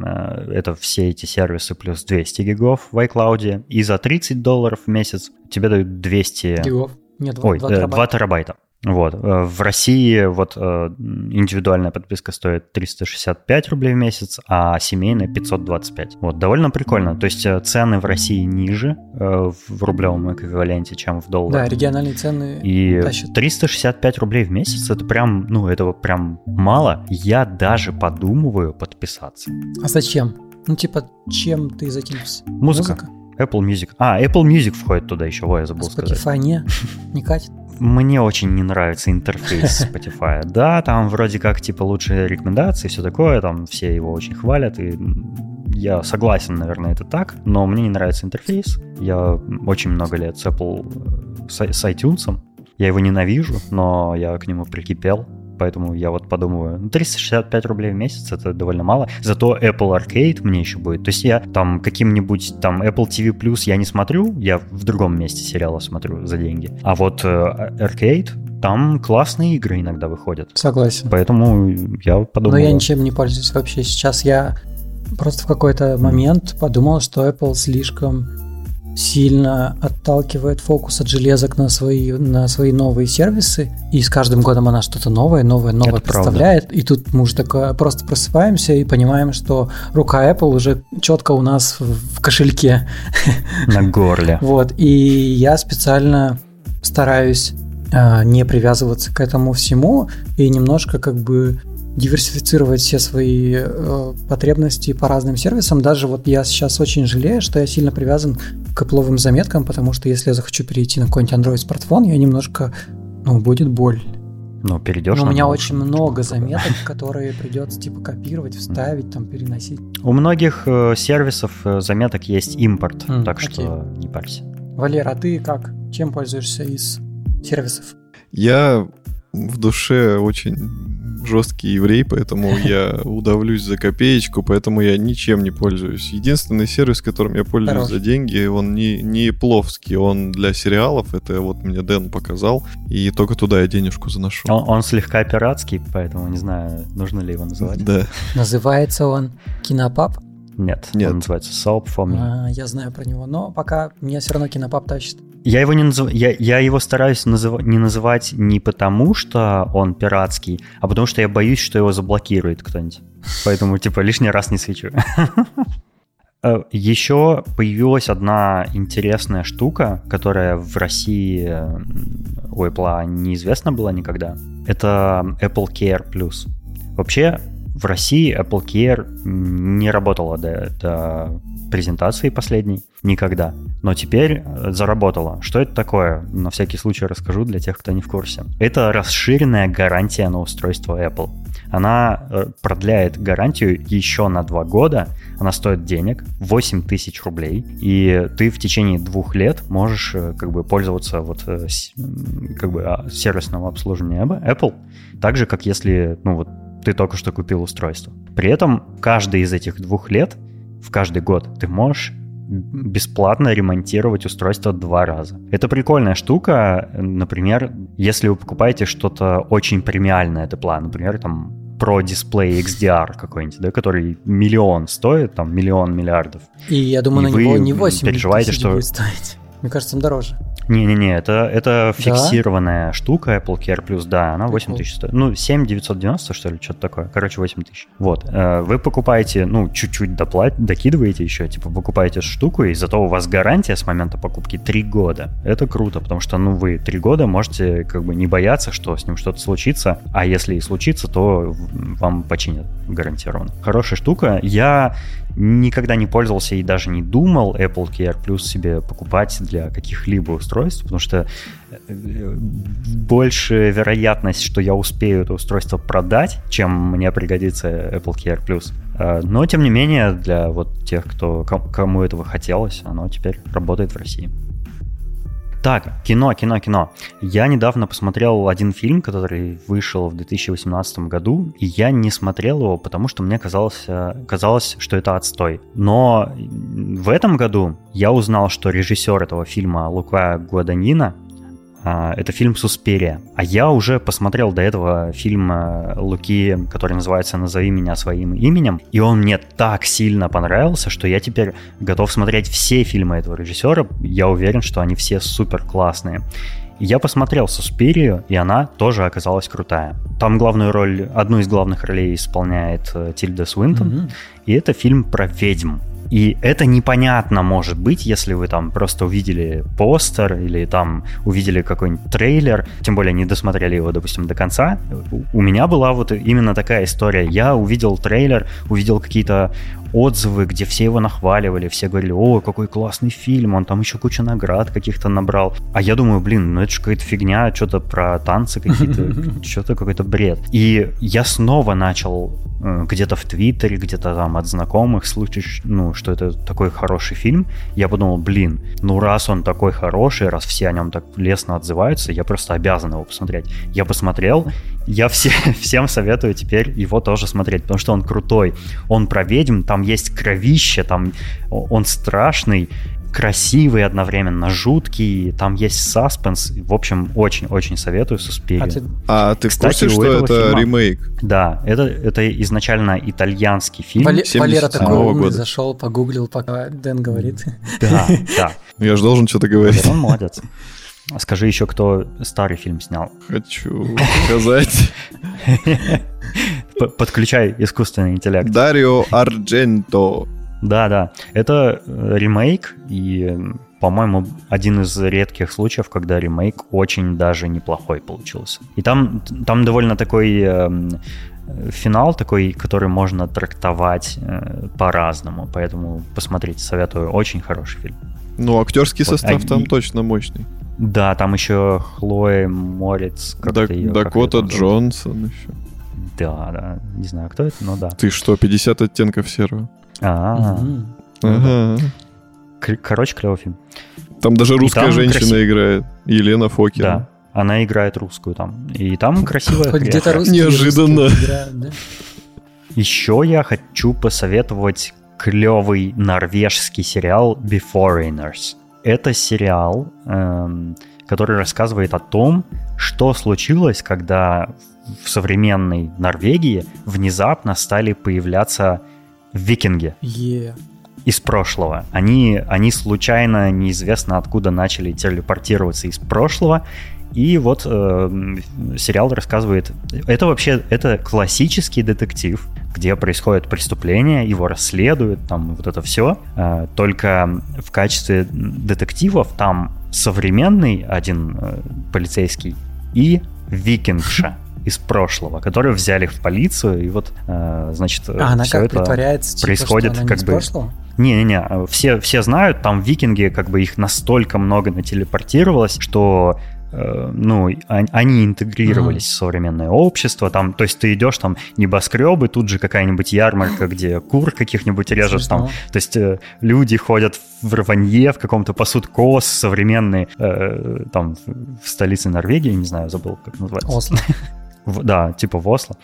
э, это все эти сервисы плюс 200 гигов в iCloud. И за 30 долларов в месяц тебе дают 200... гигов. Нет, 2, Ой, 2 2, терабайта. Вот. Э, в России вот э, индивидуальная подписка стоит 365 рублей в месяц, а семейная 525. Вот, довольно прикольно. То есть э, цены в России ниже в рублевом эквиваленте, чем в долларе. Да, региональные цены И тащат. 365 рублей в месяц, это прям, ну, этого прям мало. Я даже подумываю подписаться. А зачем? Ну, типа, чем ты закинулся? Музыка. Музыка? Apple Music. А, Apple Music входит туда еще, ой, я забыл а Spotify сказать. не, не катит? Мне очень не нравится интерфейс Spotify. Да, там вроде как типа лучшие рекомендации, все такое, там все его очень хвалят, и я согласен, наверное, это так, но мне не нравится интерфейс. Я очень много лет с Apple, с, с iTunes, я его ненавижу, но я к нему прикипел поэтому я вот подумываю, ну, 365 рублей в месяц это довольно мало, зато Apple Arcade мне еще будет, то есть я там каким-нибудь там Apple TV Plus я не смотрю, я в другом месте сериала смотрю за деньги, а вот э, Arcade там классные игры иногда выходят. Согласен. Поэтому я подумал. Но я ничем не пользуюсь вообще. Сейчас я просто в какой-то момент подумал, что Apple слишком сильно отталкивает фокус от железок на свои, на свои новые сервисы, и с каждым годом она что-то новое, новое, новое Это представляет, правда. и тут мы уже так просто просыпаемся и понимаем, что рука Apple уже четко у нас в кошельке. На горле. Вот, и я специально стараюсь а, не привязываться к этому всему и немножко как бы диверсифицировать все свои э, потребности по разным сервисам. Даже вот я сейчас очень жалею, что я сильно привязан к Apple заметкам, потому что если я захочу перейти на какой-нибудь Android смартфон, я немножко, ну, будет боль. Ну, перейдешь. Но у меня очень много заметок, которые придется типа копировать, вставить, там переносить. У многих э, сервисов э, заметок есть импорт, mm, так окей. что не парься. Валер, а ты как? Чем пользуешься из сервисов? Я в душе очень жесткий еврей, поэтому я удавлюсь за копеечку, поэтому я ничем не пользуюсь. Единственный сервис, которым я пользуюсь Хорош. за деньги, он не, не пловский, он для сериалов, это вот мне Дэн показал, и только туда я денежку заношу. Он, он слегка пиратский, поэтому не знаю, нужно ли его называть. Да. Называется он Кинопап? Нет, Нет. он называется Soap for Me. А, я знаю про него, но пока меня все равно Кинопап тащит. Я его не назыв... я, я его стараюсь назыв... не называть не потому, что он пиратский, а потому что я боюсь, что его заблокирует кто-нибудь. Поэтому, типа, лишний раз не свечу. Э, Еще появилась одна интересная штука, которая в России у Apple неизвестна была никогда. Это Apple Care Plus. Вообще, в России Apple Care не работала до, до презентации последней никогда. Но теперь э, заработала. Что это такое? На всякий случай расскажу для тех, кто не в курсе. Это расширенная гарантия на устройство Apple. Она э, продляет гарантию еще на два года. Она стоит денег, 8 тысяч рублей. И ты в течение двух лет можешь э, как бы пользоваться вот как бы а, сервисным обслуживанием Apple. Так же, как если, ну вот, ты только что купил устройство. При этом каждый из этих двух лет в каждый год ты можешь бесплатно ремонтировать устройство два раза. Это прикольная штука. Например, если вы покупаете что-то очень премиальное это план, например, там Pro Display XDR какой-нибудь, да, который миллион стоит, там миллион миллиардов. И я думаю, и на него не 8 переживаете, что... будет стоить. Мне кажется, он дороже. Не-не-не, это, это фиксированная да? штука Apple Care Plus, да, она 8 тысяч стоит. Ну, 7 990, что ли, что-то такое. Короче, 8 тысяч. Вот. Э, вы покупаете, ну, чуть-чуть доплат, докидываете еще, типа, покупаете штуку, и зато у вас гарантия с момента покупки 3 года. Это круто, потому что, ну, вы 3 года можете как бы не бояться, что с ним что-то случится, а если и случится, то вам починят гарантированно. Хорошая штука. Я никогда не пользовался и даже не думал Apple Care Plus себе покупать для каких-либо устройств, потому что э, больше вероятность, что я успею это устройство продать, чем мне пригодится Apple Care Plus. Э, но, тем не менее, для вот тех, кто, кому этого хотелось, оно теперь работает в России. Так, кино, кино, кино. Я недавно посмотрел один фильм, который вышел в 2018 году, и я не смотрел его, потому что мне казалось, э, казалось, что это отстой. Но в этом году я узнал, что режиссер этого фильма Лука Гуаданина это фильм «Суспирия». А я уже посмотрел до этого фильм Луки, который называется «Назови меня своим именем», и он мне так сильно понравился, что я теперь готов смотреть все фильмы этого режиссера. Я уверен, что они все супер классные. Я посмотрел Суспирию, и она тоже оказалась крутая. Там главную роль, одну из главных ролей исполняет э, Тильда Свинтон, Мгм. и это фильм про ведьм. И это непонятно может быть, если вы там просто увидели постер или там увидели какой-нибудь трейлер, тем более не досмотрели его, допустим, до конца. У- меня была вот именно такая история. Я увидел трейлер, увидел какие-то отзывы, где все его нахваливали, все говорили, о, какой классный фильм, он там еще кучу наград каких-то набрал. А я думаю, блин, ну это же какая-то фигня, что-то про танцы какие-то, что-то какой-то бред. И я снова начал где-то в Твиттере, где-то там от знакомых слышать, ну, что это такой хороший фильм. Я подумал, блин, ну раз он такой хороший, раз все о нем так лестно отзываются, я просто обязан его посмотреть. Я посмотрел, я все, всем советую теперь его тоже смотреть, потому что он крутой. Он про ведьм, там есть кровище, там он страшный, красивый одновременно, жуткий, там есть саспенс. В общем, очень-очень советую Суспирию. А ты А ты в Кстати, курсе, у что это фильма- ремейк? Да, это, это изначально итальянский фильм. Вале- Валера 77-го такой умный года. зашел, погуглил, пока Дэн говорит. Да, да. Я же должен что-то говорить. Он молодец. А Скажи еще, кто старый фильм снял. Хочу сказать. Подключай искусственный интеллект. Дарио Ардженто. Да, да. Это э, ремейк, и, по-моему, один из редких случаев, когда ремейк очень даже неплохой получился. И там, там довольно такой эм, финал, такой, который можно трактовать э, по-разному. Поэтому посмотрите, советую. Очень хороший фильм. Ну, актерский Вот, состав а там и- точно мощный. Да, там еще Хлоя Морец. как Дак- как Дакота зовут? Джонсон еще. Да, да. Не знаю, кто это, но да. Ты что, 50 оттенков серого? А, короче, клевый фильм. Там даже русская там женщина красив- играет. Елена Фокина. Да. Она играет русскую там. И там красивая Хоть где-то Неожиданно. Еще я хочу посоветовать клевый норвежский сериал Beforeigners. Это сериал, эм, который рассказывает о том, что случилось, когда в современной Норвегии внезапно стали появляться викинги Е. из прошлого. Они, они случайно, неизвестно откуда начали телепортироваться из прошлого. И вот э, сериал рассказывает... Это вообще это классический детектив, где происходит преступление, его расследуют, там вот это все. только в качестве детективов там современный один э, полицейский и викингша из прошлого, которые взяли в полицию, и вот, э, значит, А она все как это притворяется, типа, происходит что она не как из бы прошлого? не-не-не, все, все знают, там викинги, как бы их настолько много нателепортировалось, что э, ну, он- они интегрировались в современное общество, там, то есть ты идешь, там, небоскребы, тут же какая-нибудь ярмарка, где кур каких-нибудь режут, там, то есть э, люди ходят в рванье, в каком-то пасут коз современный, э, там, в столице Норвегии, не знаю, забыл, как называется. Осло. Да, типа в Осло.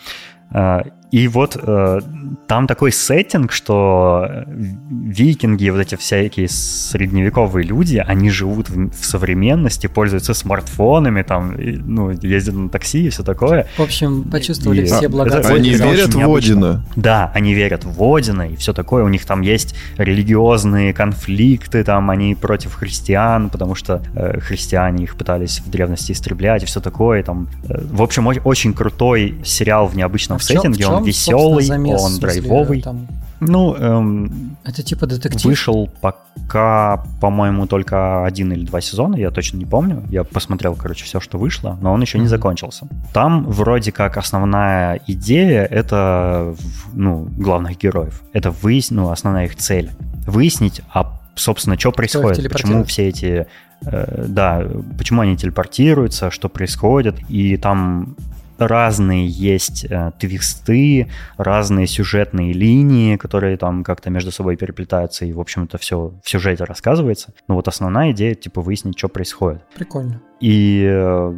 И вот э, там такой сеттинг, что э, викинги, вот эти всякие средневековые люди, они живут в, в современности, пользуются смартфонами, там, и, ну, ездят на такси и все такое. В общем, почувствовали И- все блага. это- Они это верят в. Одина. Да, они верят в Одина и все такое. У них там есть религиозные конфликты, там они против христиан, потому что э, христиане их пытались в древности истреблять и все такое. Там, э, в общем, о- очень крутой сериал в необычном А в чём- сеттинге. в чём, он веселый, замес? Он смысле, драйвовый. там Ну, эм, Это типа детектив? вышел пока, по-моему, только один или два сезона, я точно не помню. Я посмотрел, короче, все, что вышло, но он еще не Мгм. закончился. Там вроде как основная идея это, ну, главных героев. Это выяснить, ну, основная их цель. Выяснить, а, собственно, что происходит, почему все эти, э, да, почему они телепортируются, что происходит, и там разные есть э, твисты, разные сюжетные линии, которые там как-то между собой переплетаются, и, в общем, это все в сюжете рассказывается. Но вот основная идея, типа, выяснить, что происходит. Прикольно. И э,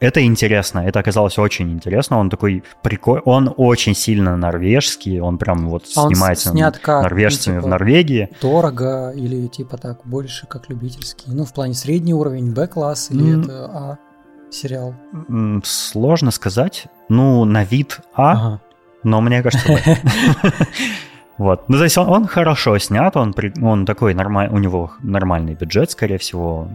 это интересно, это оказалось очень интересно. Он такой прикольный, он очень сильно норвежский, он прям вот А он снимается снят как? норвежцами Ну, типа, в Норвегии. Дорого или типа так, больше как любительский? Ну, в плане средний уровень, Б-класс или М. это А сериал? Сложно сказать. Ну, на вид А, Ага. но мне кажется. Вот. Ну, то есть он, он хорошо снят, он, он такой нормальный, у него нормальный бюджет, скорее всего.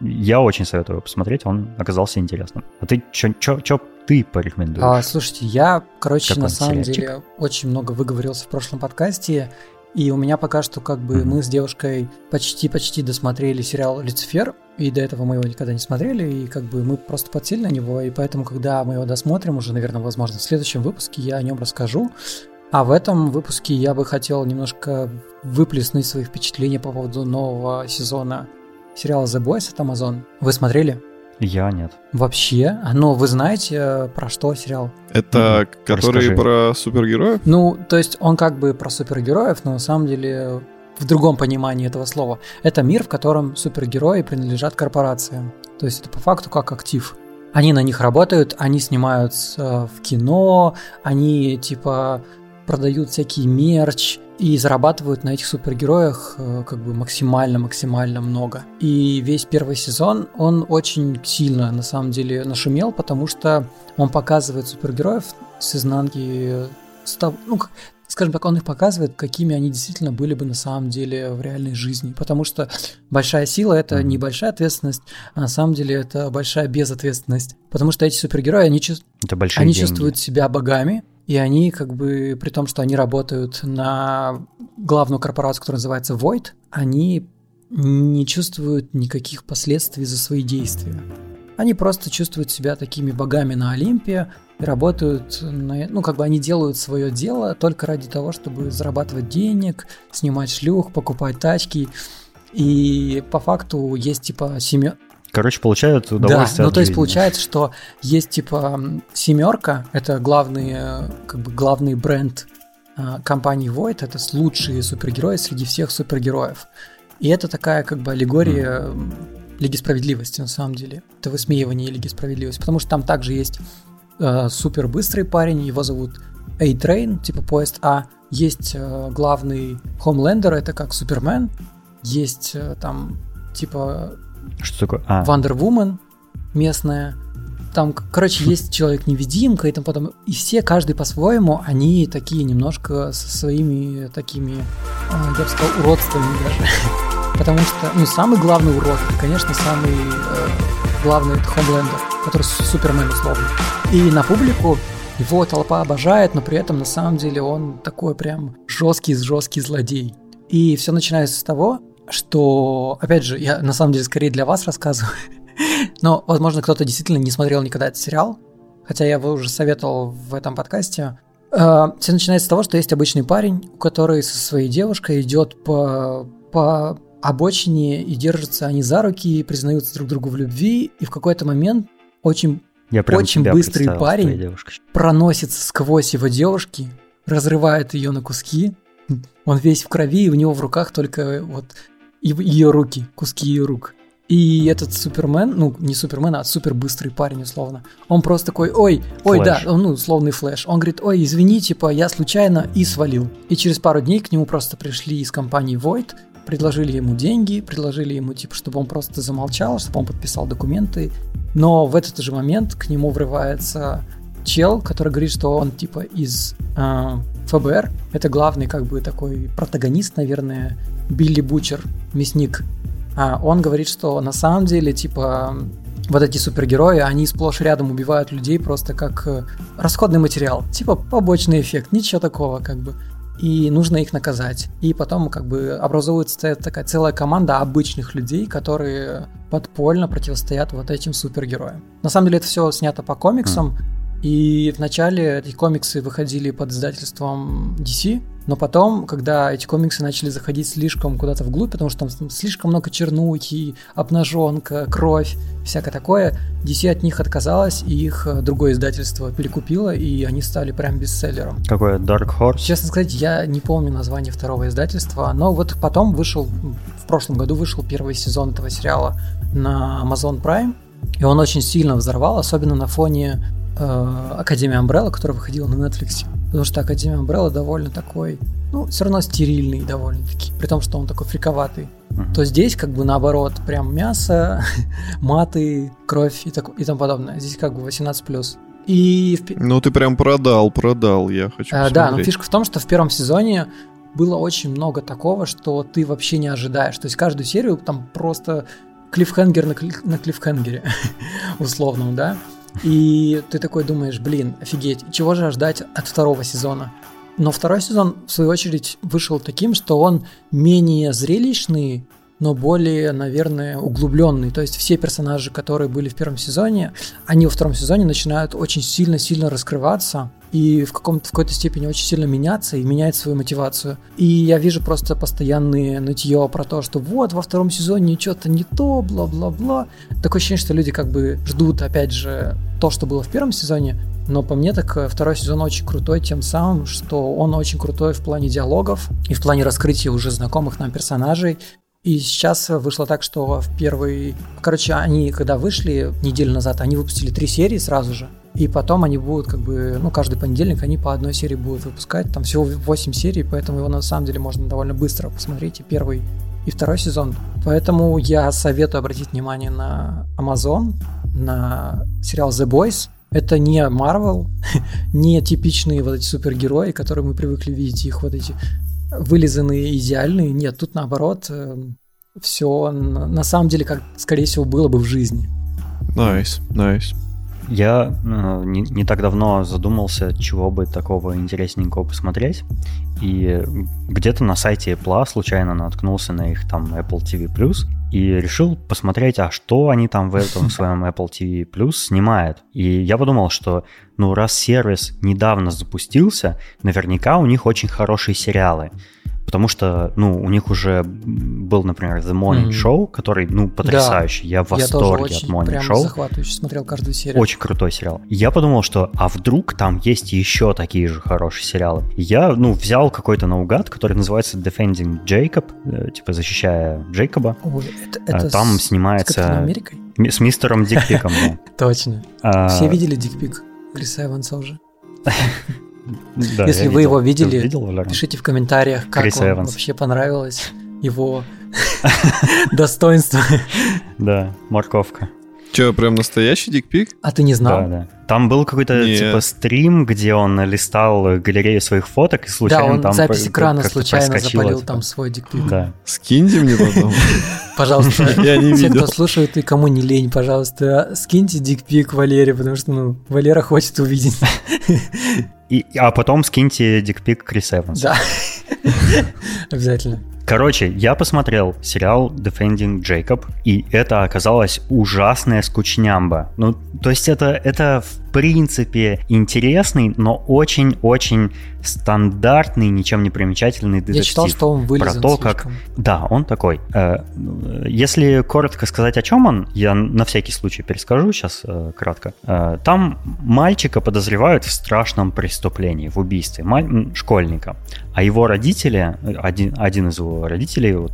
Я очень советую его посмотреть, он оказался интересным. А ты что ты порекомендуешь? А, слушайте, я, короче, Какой на самом сериальчик? деле очень много выговорился в прошлом подкасте, и у меня пока что как бы mm-hmm. мы с девушкой почти-почти досмотрели сериал «Люцифер», и до этого мы его никогда не смотрели, и как бы мы просто подсели на него, и поэтому, когда мы его досмотрим, уже, наверное, возможно, в следующем выпуске я о нем расскажу. А в этом выпуске я бы хотел немножко выплеснуть свои впечатления по поводу нового сезона сериала The Boys от Amazon. Вы смотрели? Я нет. Вообще? Но вы знаете, э, про что сериал? Это mm, который расскажи. про супергероев? Ну, то есть он как бы про супергероев, но на самом деле в другом понимании этого слова. Это мир, в котором супергерои принадлежат корпорациям. То есть это по факту как актив. Они на них работают, они снимаются в кино, они типа продают всякий мерч, и зарабатывают на этих супергероях э, как бы максимально-максимально много. И весь первый сезон, он очень сильно на самом деле нашумел, потому что он показывает супергероев с изнанки, ну, скажем так, он их показывает, какими они действительно были бы на самом деле в реальной жизни. Потому что большая сила это не большая ответственность, а на самом деле это большая безответственность. Потому что эти супергерои, они, чувств... они чувствуют себя богами, и они, как бы, при том, что они работают на главную корпорацию, которая называется Void, они не чувствуют никаких последствий за свои действия. Они просто чувствуют себя такими богами на Олимпе и работают, на, ну, как бы они делают свое дело только ради того, чтобы зарабатывать денег, снимать шлюх, покупать тачки. И по факту есть типа семья, Короче, получают удовольствие. Да, ну то есть получается, что есть типа семерка, это главный, как бы главный бренд а, компании Void, это лучшие супергерои среди всех супергероев. И это такая как бы аллегория mm. Лиги Справедливости на самом деле. Это высмеивание Лиги Справедливости. Потому что там также есть э, супер быстрый парень, его зовут A-Train, типа поезд А. Есть э, главный Хомлендер, это как Супермен. Есть э, там типа что такое? А. Wonder Woman местная. Там, короче, есть человек-невидимка и там потом... И все, каждый по-своему, они такие немножко со своими такими, а, я бы сказал, уродствами даже. Потому что, ну, самый главный урод, это, конечно, самый э, главный это Хомлендер, который Супермен условно. И на публику его толпа обожает, но при этом на самом деле он такой прям жесткий-жесткий злодей. И все начинается с того, что, опять же, я на самом деле скорее для вас рассказываю, но, возможно, кто-то действительно не смотрел никогда этот сериал, хотя я его уже советовал в этом подкасте. Э, Все начинается с того, что есть обычный парень, который со своей девушкой идет по, по обочине и держатся они за руки, и признаются друг другу в любви, и в какой-то момент очень, я очень быстрый парень проносится сквозь его девушки, разрывает ее на куски, он весь в крови, и у него в руках только вот ее руки, куски ее рук. И этот Супермен, ну, не Супермен, а супер быстрый парень, условно. Он просто такой, ой, ой, флэш. да, ну, условный флэш. Он говорит, ой, извини, типа, я случайно и свалил. И через пару дней к нему просто пришли из компании Vought, предложили ему деньги, предложили ему, типа, чтобы он просто замолчал, чтобы он подписал документы. Но в этот же момент к нему врывается чел, который говорит, что он, типа, из э, ФБР. Это главный, как бы, такой протагонист, наверное, Билли Бучер, мясник, а он говорит, что на самом деле, типа, вот эти супергерои, они сплошь рядом убивают людей просто как э, расходный материал. Типа побочный эффект, ничего такого как бы. И нужно их наказать. И потом как бы образуется такая целая команда обычных людей, которые подпольно противостоят вот этим супергероям. На самом деле это все снято по комиксам. И вначале эти комиксы выходили под издательством DC, но потом, когда эти комиксы начали заходить слишком куда-то вглубь, потому что там слишком много чернухи, обнаженка, кровь, всякое такое, DC от них отказалась, и их э, другое издательство перекупило, и они стали прям бестселлером. Какое? Dark Horse? Честно сказать, я не помню название второго издательства, но вот потом вышел, в прошлом году вышел первый сезон этого сериала на Amazon Prime, и он очень сильно взорвал, особенно на фоне э, Академия Umbrella, которая выходила на Netflix. Потому что Академия Umbrella довольно такой, ну, все равно стерильный довольно-таки, при том, что он такой фриковатый. Uh-huh. То здесь как бы наоборот, прям мясо, маты, кровь и, так, и тому подобное. Здесь как бы 18+. И. Ну ты прям продал, продал, я хочу а, Да, но фишка в том, что в первом сезоне было очень много такого, что ты вообще не ожидаешь. То есть каждую серию там просто клиффхенгер на, клиф, на клиффхенгере, условном, да? И ты такой думаешь, блин, офигеть, чего же ждать от второго сезона? Но второй сезон, в свою очередь, вышел таким, что он менее зрелищный, но более, наверное, углубленный. То есть все персонажи, которые были в первом сезоне, они во втором сезоне начинают очень сильно-сильно раскрываться и в, каком-то, в какой-то степени очень сильно меняться и менять свою мотивацию. И я вижу просто постоянные нытье про то, что вот во втором сезоне что-то не то, бла-бла-бла. Такое ощущение, что люди как бы ждут, опять же, то, что было в первом сезоне, но по мне так э, второй сезон очень крутой тем самым, что он очень крутой в плане диалогов и в плане раскрытия уже знакомых нам персонажей. И сейчас вышло так, что в первый... Короче, они, когда вышли неделю назад, они выпустили три серии сразу же. И потом они будут как бы, ну, каждый понедельник они по одной серии будут выпускать. Там всего 8 серий, поэтому его на самом деле можно довольно быстро посмотреть. И первый, и второй сезон. Поэтому я советую обратить внимание на Amazon, на сериал The Boys. Это не Marvel, не типичные вот эти супергерои, которые мы привыкли видеть, их вот эти вылизанные, идеальные. Нет, тут наоборот, э, все на самом деле, как, скорее всего, было бы в жизни. Nice, nice. Я э, не, не так давно задумался, чего бы такого интересненького посмотреть. И где-то на сайте Apple случайно наткнулся на их там Apple TV Plus и решил посмотреть, а что они там в этом своем Apple TV Plus снимают. И я подумал, что ну раз сервис недавно запустился, наверняка у них очень хорошие сериалы. Потому что, ну, у них уже был, например, The Morning mm-hmm. Show, который, ну, потрясающий. Да. Я в восторге я от Morning прям Show. захватывающе смотрел каждую серию. Очень крутой сериал. Я подумал, что, а вдруг там есть еще такие же хорошие сериалы. Я, ну, взял какой-то наугад, который называется Defending Jacob, э, типа защищая Джейкоба. Ой, это, это там с, снимается... С Америкой? С мистером Дикпиком, да. Точно. А, Все видели Дикпик Криса Эванса уже? Да, Если вы видел. его видели, видел, пишите в комментариях, как Крис вам Эванс. вообще понравилось его достоинство. Да, морковка. Че, прям настоящий дикпик? А ты не Да, знал? да. Там был какой-то Нет. типа стрим, где он листал галерею своих фоток и Да, случайно он там запись экрана случайно запалил типа. там свой дикпик. Да. Скиньте мне потом. Пожалуйста, Я не все, кто слушает и кому не лень, пожалуйста, скиньте дикпик Валере, потому что, ну, Валера хочет увидеть. И, а потом скиньте дикпик Крис Эванс. Да, обязательно. Короче, я посмотрел сериал Defending Jacob, и это оказалось ужасная скучнямба. Ну, то есть это, это в принципе интересный, но очень-очень стандартный, ничем не примечательный детектив. Я читал, что он вылезан Про то, как... Да, он такой. Э, Если коротко сказать, о чем он, я на всякий случай перескажу сейчас э, кратко. Э, Там мальчика подозревают в страшном преступлении, в убийстве, маль- школьника. А его родители, один, один из его родителей, вот,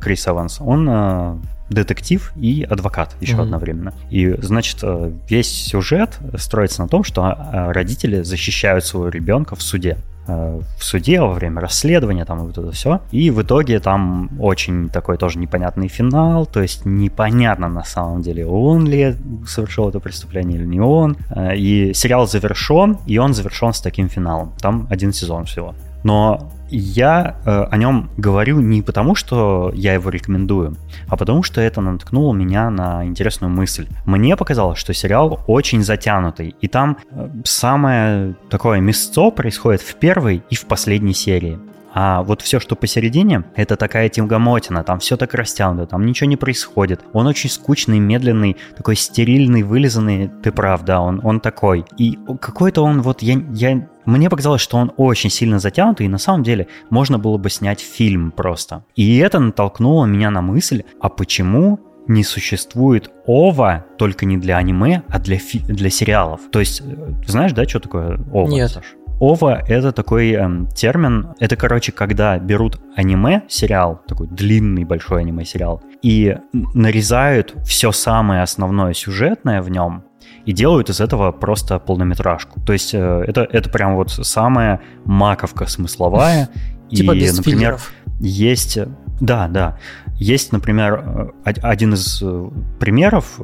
Крис Эванс, он детектив и адвокат еще Мгм. одновременно. И, значит, э, весь сюжет строится на том, что э, родители защищают своего ребенка в суде э, в суде во время расследования, там и вот это все. И в итоге там очень такой тоже непонятный финал, то есть непонятно на самом деле, он ли совершил это преступление или не он. Э, И сериал завершен, и он завершен с таким финалом. Там один сезон всего. Но я э, о нем говорю не потому, что я его рекомендую, а потому что это наткнуло меня на интересную мысль. Мне показалось, что сериал очень затянутый, и там э, самое такое место происходит в первой и в последней серии. А вот все, что посередине, это такая тимгамотина, там все так растянуто, там ничего не происходит. Он очень скучный, медленный, такой стерильный, вылизанный, ты прав, да, он, он такой. И какой-то он вот, я, я, мне показалось, что он очень сильно затянутый, и на самом деле можно было бы снять фильм просто. И это натолкнуло меня на мысль, а почему не существует ОВА только не для аниме, а для, фи- для сериалов? То есть, э, знаешь, да, что такое ОВА, Нет. Саш? ОВА — это такой эм, термин, это, короче, когда берут аниме-сериал, такой длинный большой аниме-сериал, и нарезают все самое основное сюжетное в нем, и делают из этого просто полнометражку. То есть э, это, это прям вот самая маковка смысловая. Типа и, без например, филлеров. есть, э, да, да, есть, например, э, од- один из э, примеров.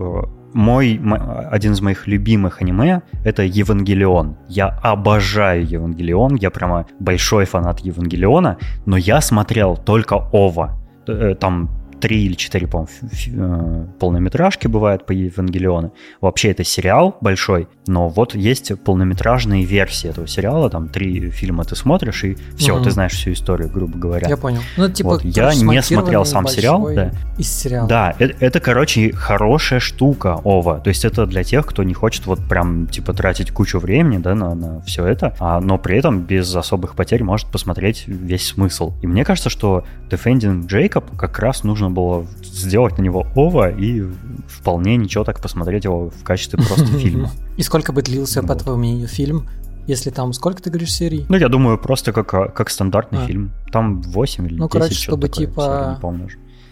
Мой, мо- один из моих любимых аниме — это Евангелион. Я обожаю Евангелион, я прямо большой фанат Евангелиона, но я смотрел только ОВА. Э, Там три или четыре, по-моему, э, полнометражки бывают по Евангелиону. Вообще это сериал большой, но вот есть полнометражные версии этого сериала, там три фильма ты смотришь, и все, угу. ты знаешь всю историю, грубо говоря. Я понял. Ну, типа, вот. Я не смотрел сам сериал. Да. Из сериала. Да, это, это, короче, хорошая штука, Ова. То есть это для тех, кто не хочет вот прям, типа, тратить кучу времени, да, на, на все это, а, но при этом без особых потерь может посмотреть весь смысл. И мне кажется, что Defending Jacob как раз нужно было сделать на него ова и вполне ничего так посмотреть его в качестве просто фильма. И сколько бы длился, по твоему мнению, фильм? Если там, сколько ты говоришь серий? Ну, я думаю, просто как, как стандартный а. фильм. Там 8 или ну, 10, короче, чтобы такое, типа... не помню.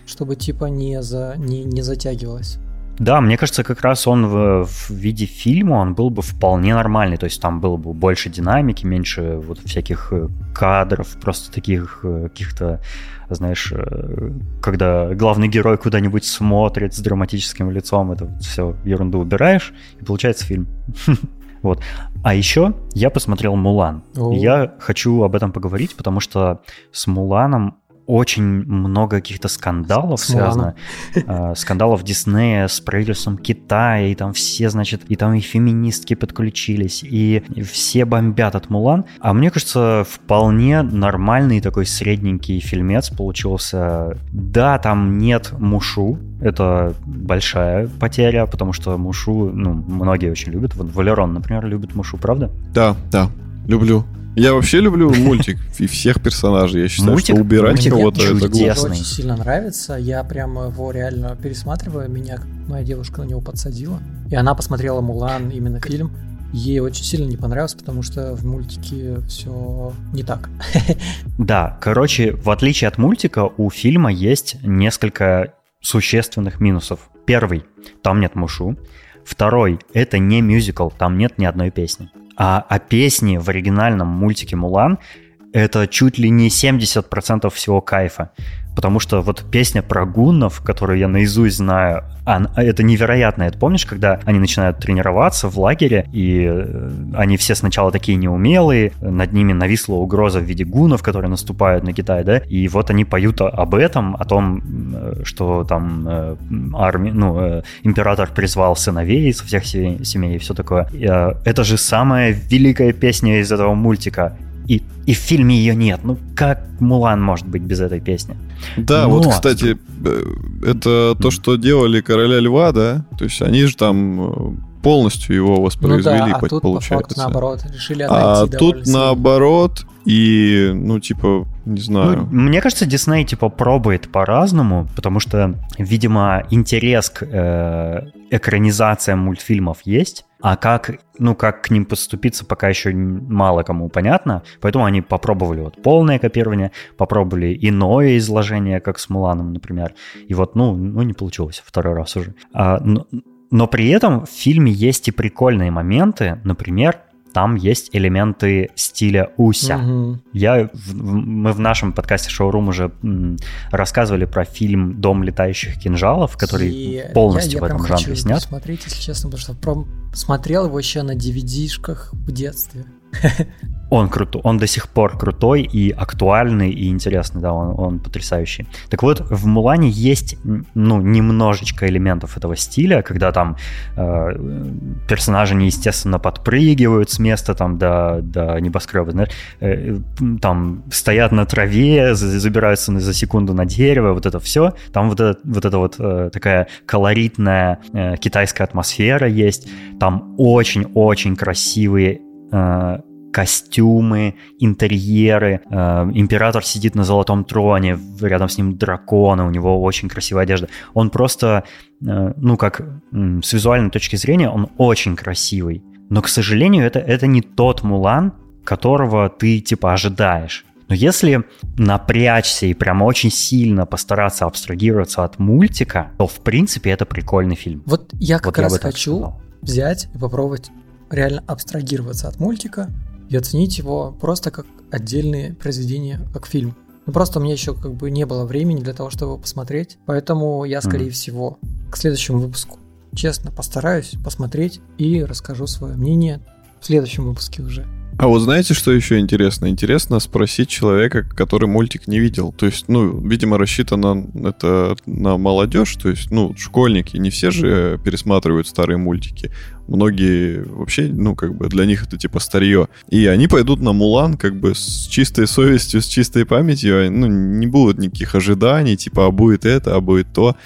Чтобы типа не, за... не, не затягивалось. Да, мне кажется, как раз он в, в виде фильма, он был бы вполне нормальный. То есть там было бы больше динамики, меньше вот всяких э, кадров, просто таких э, каких-то, знаешь, э, когда главный герой куда-нибудь смотрит с драматическим лицом, это все ерунду убираешь, и получается фильм. Вот. А еще я посмотрел Мулан. Я хочу об этом поговорить, потому что с Муланом очень много каких-то скандалов связано. Э, скандалов Диснея с правительством Китая, и там все, значит, и там и феминистки подключились, и все бомбят от Мулан. А мне кажется, вполне нормальный такой средненький фильмец получился. Да, там нет Мушу, это большая потеря, потому что Мушу, ну, многие очень любят. Вот Валерон, например, любит Мушу, правда? Да, да, люблю. Я вообще люблю мультик и всех персонажей. Я считаю, мультик, что убирать кого-то это глупо. Мне очень сильно нравится. Я прямо его реально пересматриваю. Меня моя девушка на него подсадила. И она посмотрела Мулан, именно фильм. Ей очень сильно не понравилось, потому что в мультике все не так. Да, короче, в отличие от мультика, у фильма есть несколько существенных минусов. Первый, там нет Мушу. Второй, это не мюзикл, там нет ни одной песни. А, а песни в оригинальном мультике Мулан это чуть ли не 70% всего кайфа. Потому что вот песня про гуннов, которую я наизусть знаю, она, это невероятно. Это помнишь, когда они начинают тренироваться в лагере, и э, они все сначала такие неумелые, над ними нависла угроза в виде гуннов, которые наступают на Китай, да, и вот они поют об этом, о том, э, что там э, армия, ну, император призвал сыновей со всех семей и все такое. Это же самая великая песня из этого мультика и, и в фильме ее нет. Ну как Мулан может быть без этой песни? Да, Но... вот, кстати, э, это то, что делали Короля Льва, да? То есть они же там э, полностью его воспроизвели, ну да, а тут, получается. По факту, наоборот, решили А тут сильно. наоборот, и, ну, типа, не знаю. Ну, мне кажется, Дисней, типа, пробует по-разному, потому что, видимо, интерес к э, экранизациям мультфильмов есть, а как, ну, как к ним подступиться, пока еще мало кому понятно. Поэтому они попробовали вот полное копирование, попробовали иное изложение, как с Муланом, например. И вот, ну, ну не получилось второй раз уже. А, но, но при этом в фильме есть и прикольные моменты. Например, там есть элементы стиля Уся. Угу. Я, в, мы в нашем подкасте Шоурум уже м, рассказывали про фильм «Дом летающих кинжалов», который и полностью я, я в этом жанре снят. смотреть, если честно, потому что смотрел его еще на DVD-шках в детстве. Он крутой, он до сих пор крутой и актуальный и интересный, да, он, он потрясающий. Так вот, в Мулане есть, ну, немножечко элементов этого стиля, когда там э, персонажи неестественно подпрыгивают с места там до, до небоскреба, знаешь, э, там стоят на траве, забираются за секунду на дерево, вот это все. Там вот это вот, это вот э, такая колоритная э, китайская атмосфера есть. Там очень-очень красивые костюмы, интерьеры. Э, император сидит на золотом троне, рядом с ним драконы, у него очень красивая одежда. Он просто, э, ну как с визуальной точки зрения, он очень красивый. Но, к сожалению, это, это не тот Мулан, которого ты типа ожидаешь. Но если напрячься и прямо очень сильно постараться абстрагироваться от мультика, то в принципе это прикольный фильм. Вот я как вот раз я хочу сказал. взять и попробовать реально абстрагироваться от мультика и оценить его просто как отдельное произведение, как фильм. Ну просто у меня еще как бы не было времени для того, чтобы его посмотреть, поэтому я, скорее mm. всего, к следующему выпуску честно постараюсь посмотреть и расскажу свое мнение в следующем выпуске уже. А вот знаете, что еще интересно? Интересно спросить человека, который мультик не видел. То есть, ну, видимо, рассчитано это на молодежь, то есть, ну, школьники, не все же пересматривают старые мультики. Многие вообще, ну, как бы для них это типа старье. И они пойдут на Мулан как бы с чистой совестью, с чистой памятью, ну, не будет никаких ожиданий, типа, а будет это, а будет то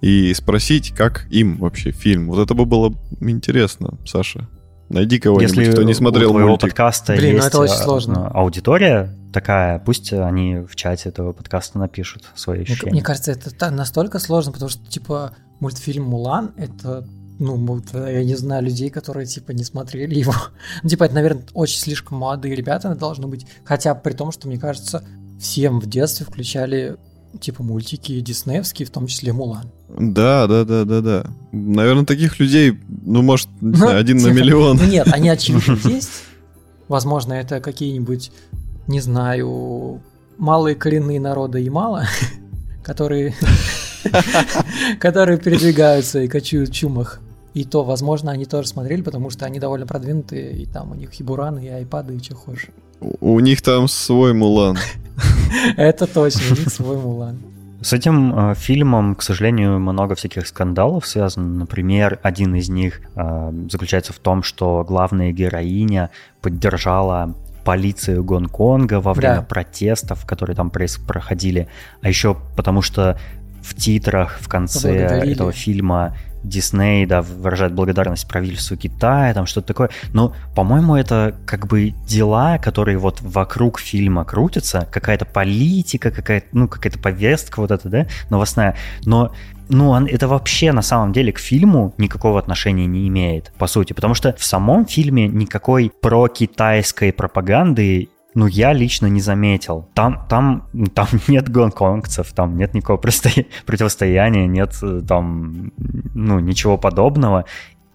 и спросить, как им вообще фильм. Вот это бы было интересно, Саша. Найди кого-нибудь, Если кто не смотрел у твоего мультик. подкаста Блин, ну есть это очень а, сложно. аудитория такая, пусть они в чате этого подкаста напишут свои Мне, ощущения. мне кажется, это настолько сложно, потому что, типа, мультфильм «Мулан» — это, ну, вот, я не знаю, людей, которые, типа, не смотрели его. Ну, типа, это, наверное, очень слишком молодые ребята должны быть. Хотя при том, что, мне кажется, всем в детстве включали, типа, мультики диснеевские, в том числе «Мулан». Да, да, да, да, да. Наверное, таких людей, ну, может, не знаю, один на миллион. Ну, нет, они, очевидно, есть. Возможно, это какие-нибудь, не знаю, малые коренные народы Ямала, которые, которые передвигаются и кочуют в чумах. И то, возможно, они тоже смотрели, потому что они довольно продвинутые, и там у них и бураны, и айпады, и что хочешь. У у них там свой Мулан. Это точно, у них свой Мулан. С этим э, фильмом, к сожалению, много всяких скандалов связано. Например, один из них э, заключается в том, что главная героиня поддержала полицию Гонконга во время Да. протестов, которые там проис- проходили. А еще потому что в титрах в конце этого фильма Дисней, да, выражает благодарность правительству Китая, там что-то такое. Но, по-моему, это как бы дела, которые вот вокруг фильма крутятся, какая-то политика, какая-то, ну, какая-то повестка вот эта, да, новостная. Но ну, он- это вообще на самом деле к фильму никакого отношения не имеет, по сути, потому что в самом фильме никакой про-китайской пропаганды ну, я лично не заметил. Там, там, там нет гонконгцев, там нет никакого противостояния, нет э, там, ну, ничего подобного.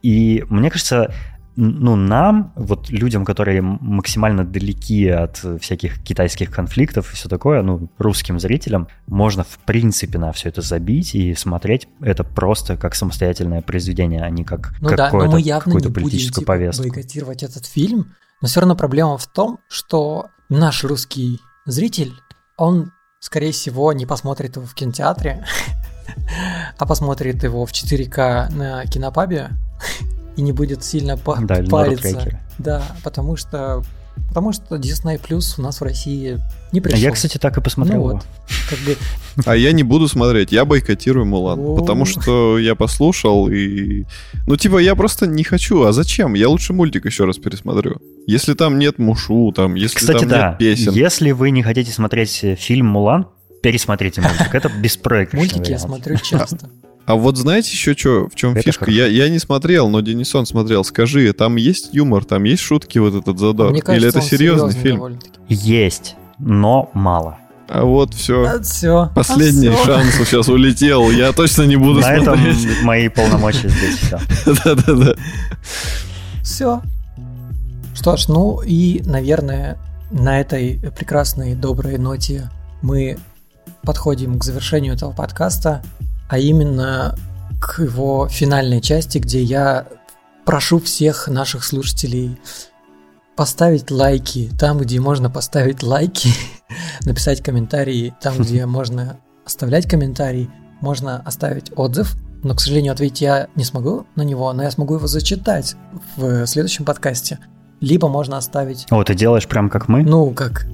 И мне кажется, ну, нам, вот людям, которые максимально далеки от всяких китайских конфликтов и все такое, ну, русским зрителям, можно в принципе на все это забить и смотреть это просто как самостоятельное произведение, а не как Ну да, но какое-то- мы явно какую-то не будем типа, повестку. бойкотировать этот фильм. Но все равно проблема в том, что наш русский зритель, он, скорее всего, не посмотрит его в кинотеатре, а посмотрит его в 4К на кинопабе и не будет сильно Да, париться. Да, потому что потому что Disney Plus у нас в России не пришел. А Я, кстати, так и посмотрел. ну вот, как бы А я не буду смотреть, я бойкотирую Мулан. О. Потому что я послушал и... Ну, типа, я просто не хочу. А зачем? Я лучше мультик еще раз пересмотрю. Если там нет мушу, там, если Кстати, там да, нет песен. если вы не хотите смотреть э, фильм «Мулан», пересмотрите мультик. Это беспроигрышный мультики я смотрю часто. А вот знаете еще что, в чем Это фишка? хорошо. Я, я не смотрел, но Денисон смотрел. Скажи, там есть юмор, там есть шутки, вот этот задор? Мне кажется, Или это он серьезный фильм? довольно-таки. Есть, но мало. А вот все. все. Последний шанс сейчас улетел. Я точно не буду На этом смотреть. мои полномочия здесь все. Да-да-да. Все. Что ж, ну и, наверное, на этой прекрасной, доброй ноте мы подходим к завершению этого подкаста, а именно к его финальной части, где я прошу всех наших слушателей поставить лайки там, где можно поставить лайки, написать комментарии там, где можно оставлять комментарий, можно оставить отзыв, но, к сожалению, ответить я не смогу на него, но я смогу его зачитать в следующем подкасте. Либо можно оставить, О, ты делаешь прям как мы? ну, как...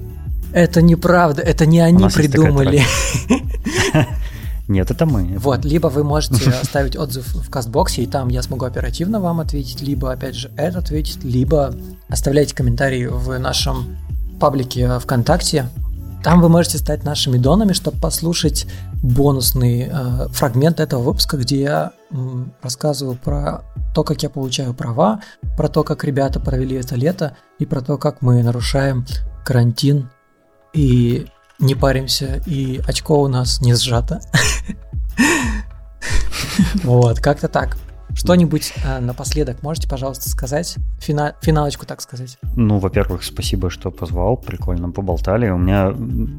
Это неправда, это не они придумали. Нет, это мы. Вот, либо вы можете оставить отзыв в кастбоксе, и там я смогу оперативно вам ответить, либо, опять же, это ответить, либо оставляйте комментарии в нашем паблике ВКонтакте. Там вы можете стать нашими донами, чтобы послушать бонусный э, фрагмент этого выпуска, где я м, рассказываю про то, как я получаю права, про то, как ребята провели это лето, и про то, как мы нарушаем карантин и не паримся, и очко у нас не сжато. Вот, как-то так. Что-нибудь э, напоследок можете, пожалуйста, сказать? Фина... Финалочку, так сказать. Ну, во-первых, спасибо, что позвал, прикольно поболтали. У меня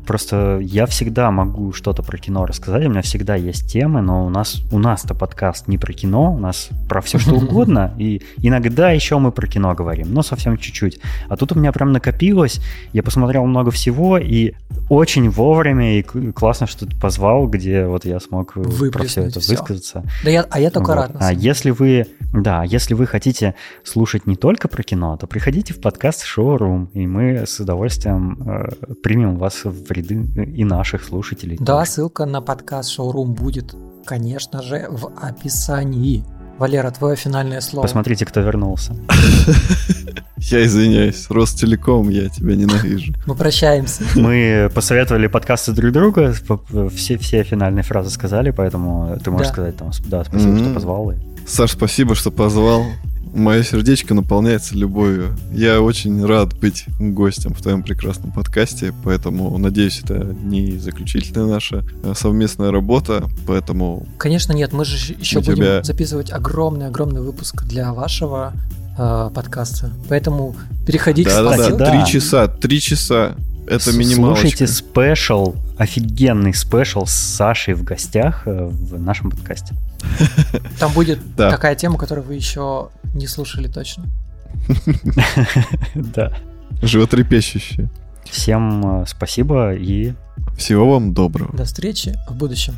просто... Я всегда могу что-то про кино рассказать, у меня всегда есть темы, но у нас у нас-то подкаст не про кино, у нас про все что угодно, и иногда еще мы про кино говорим, но совсем чуть-чуть. А тут у меня прям накопилось, я посмотрел много всего, и очень вовремя, и классно, что ты позвал, где вот я смог про все это все. высказаться. Да я, а я только вот. рад. А если вы, да, если вы хотите слушать не только про кино, то приходите в подкаст Showroom, и мы с удовольствием э, примем вас в ряды и наших слушателей. Да, тоже. ссылка на подкаст Showroom будет, конечно же, в описании. Валера, твое финальное слово. Посмотрите, кто вернулся. Я извиняюсь, Ростелеком, я тебя ненавижу. Мы прощаемся. Мы посоветовали подкасты друг друга, все, все финальные фразы сказали, поэтому ты можешь да. сказать там, да, спасибо, mm-hmm. что позвал. Саш, спасибо, что позвал. Мое сердечко наполняется любовью. Я очень рад быть гостем в твоем прекрасном подкасте, поэтому надеюсь, это не заключительная наша э, совместная работа, поэтому... Конечно нет, мы же еще будем тебя... записывать огромный-огромный выпуск для вашего э, подкаста, поэтому переходите да, по да, да, три часа, три часа. Это минималочка. Слушайте special, офигенный special с Сашей в гостях э, в нашем подкасте. Там будет такая тема, которую вы еще не слушали точно. Да. Животрепещущая. Всем э, спасибо и... Всего вам доброго. До встречи в будущем.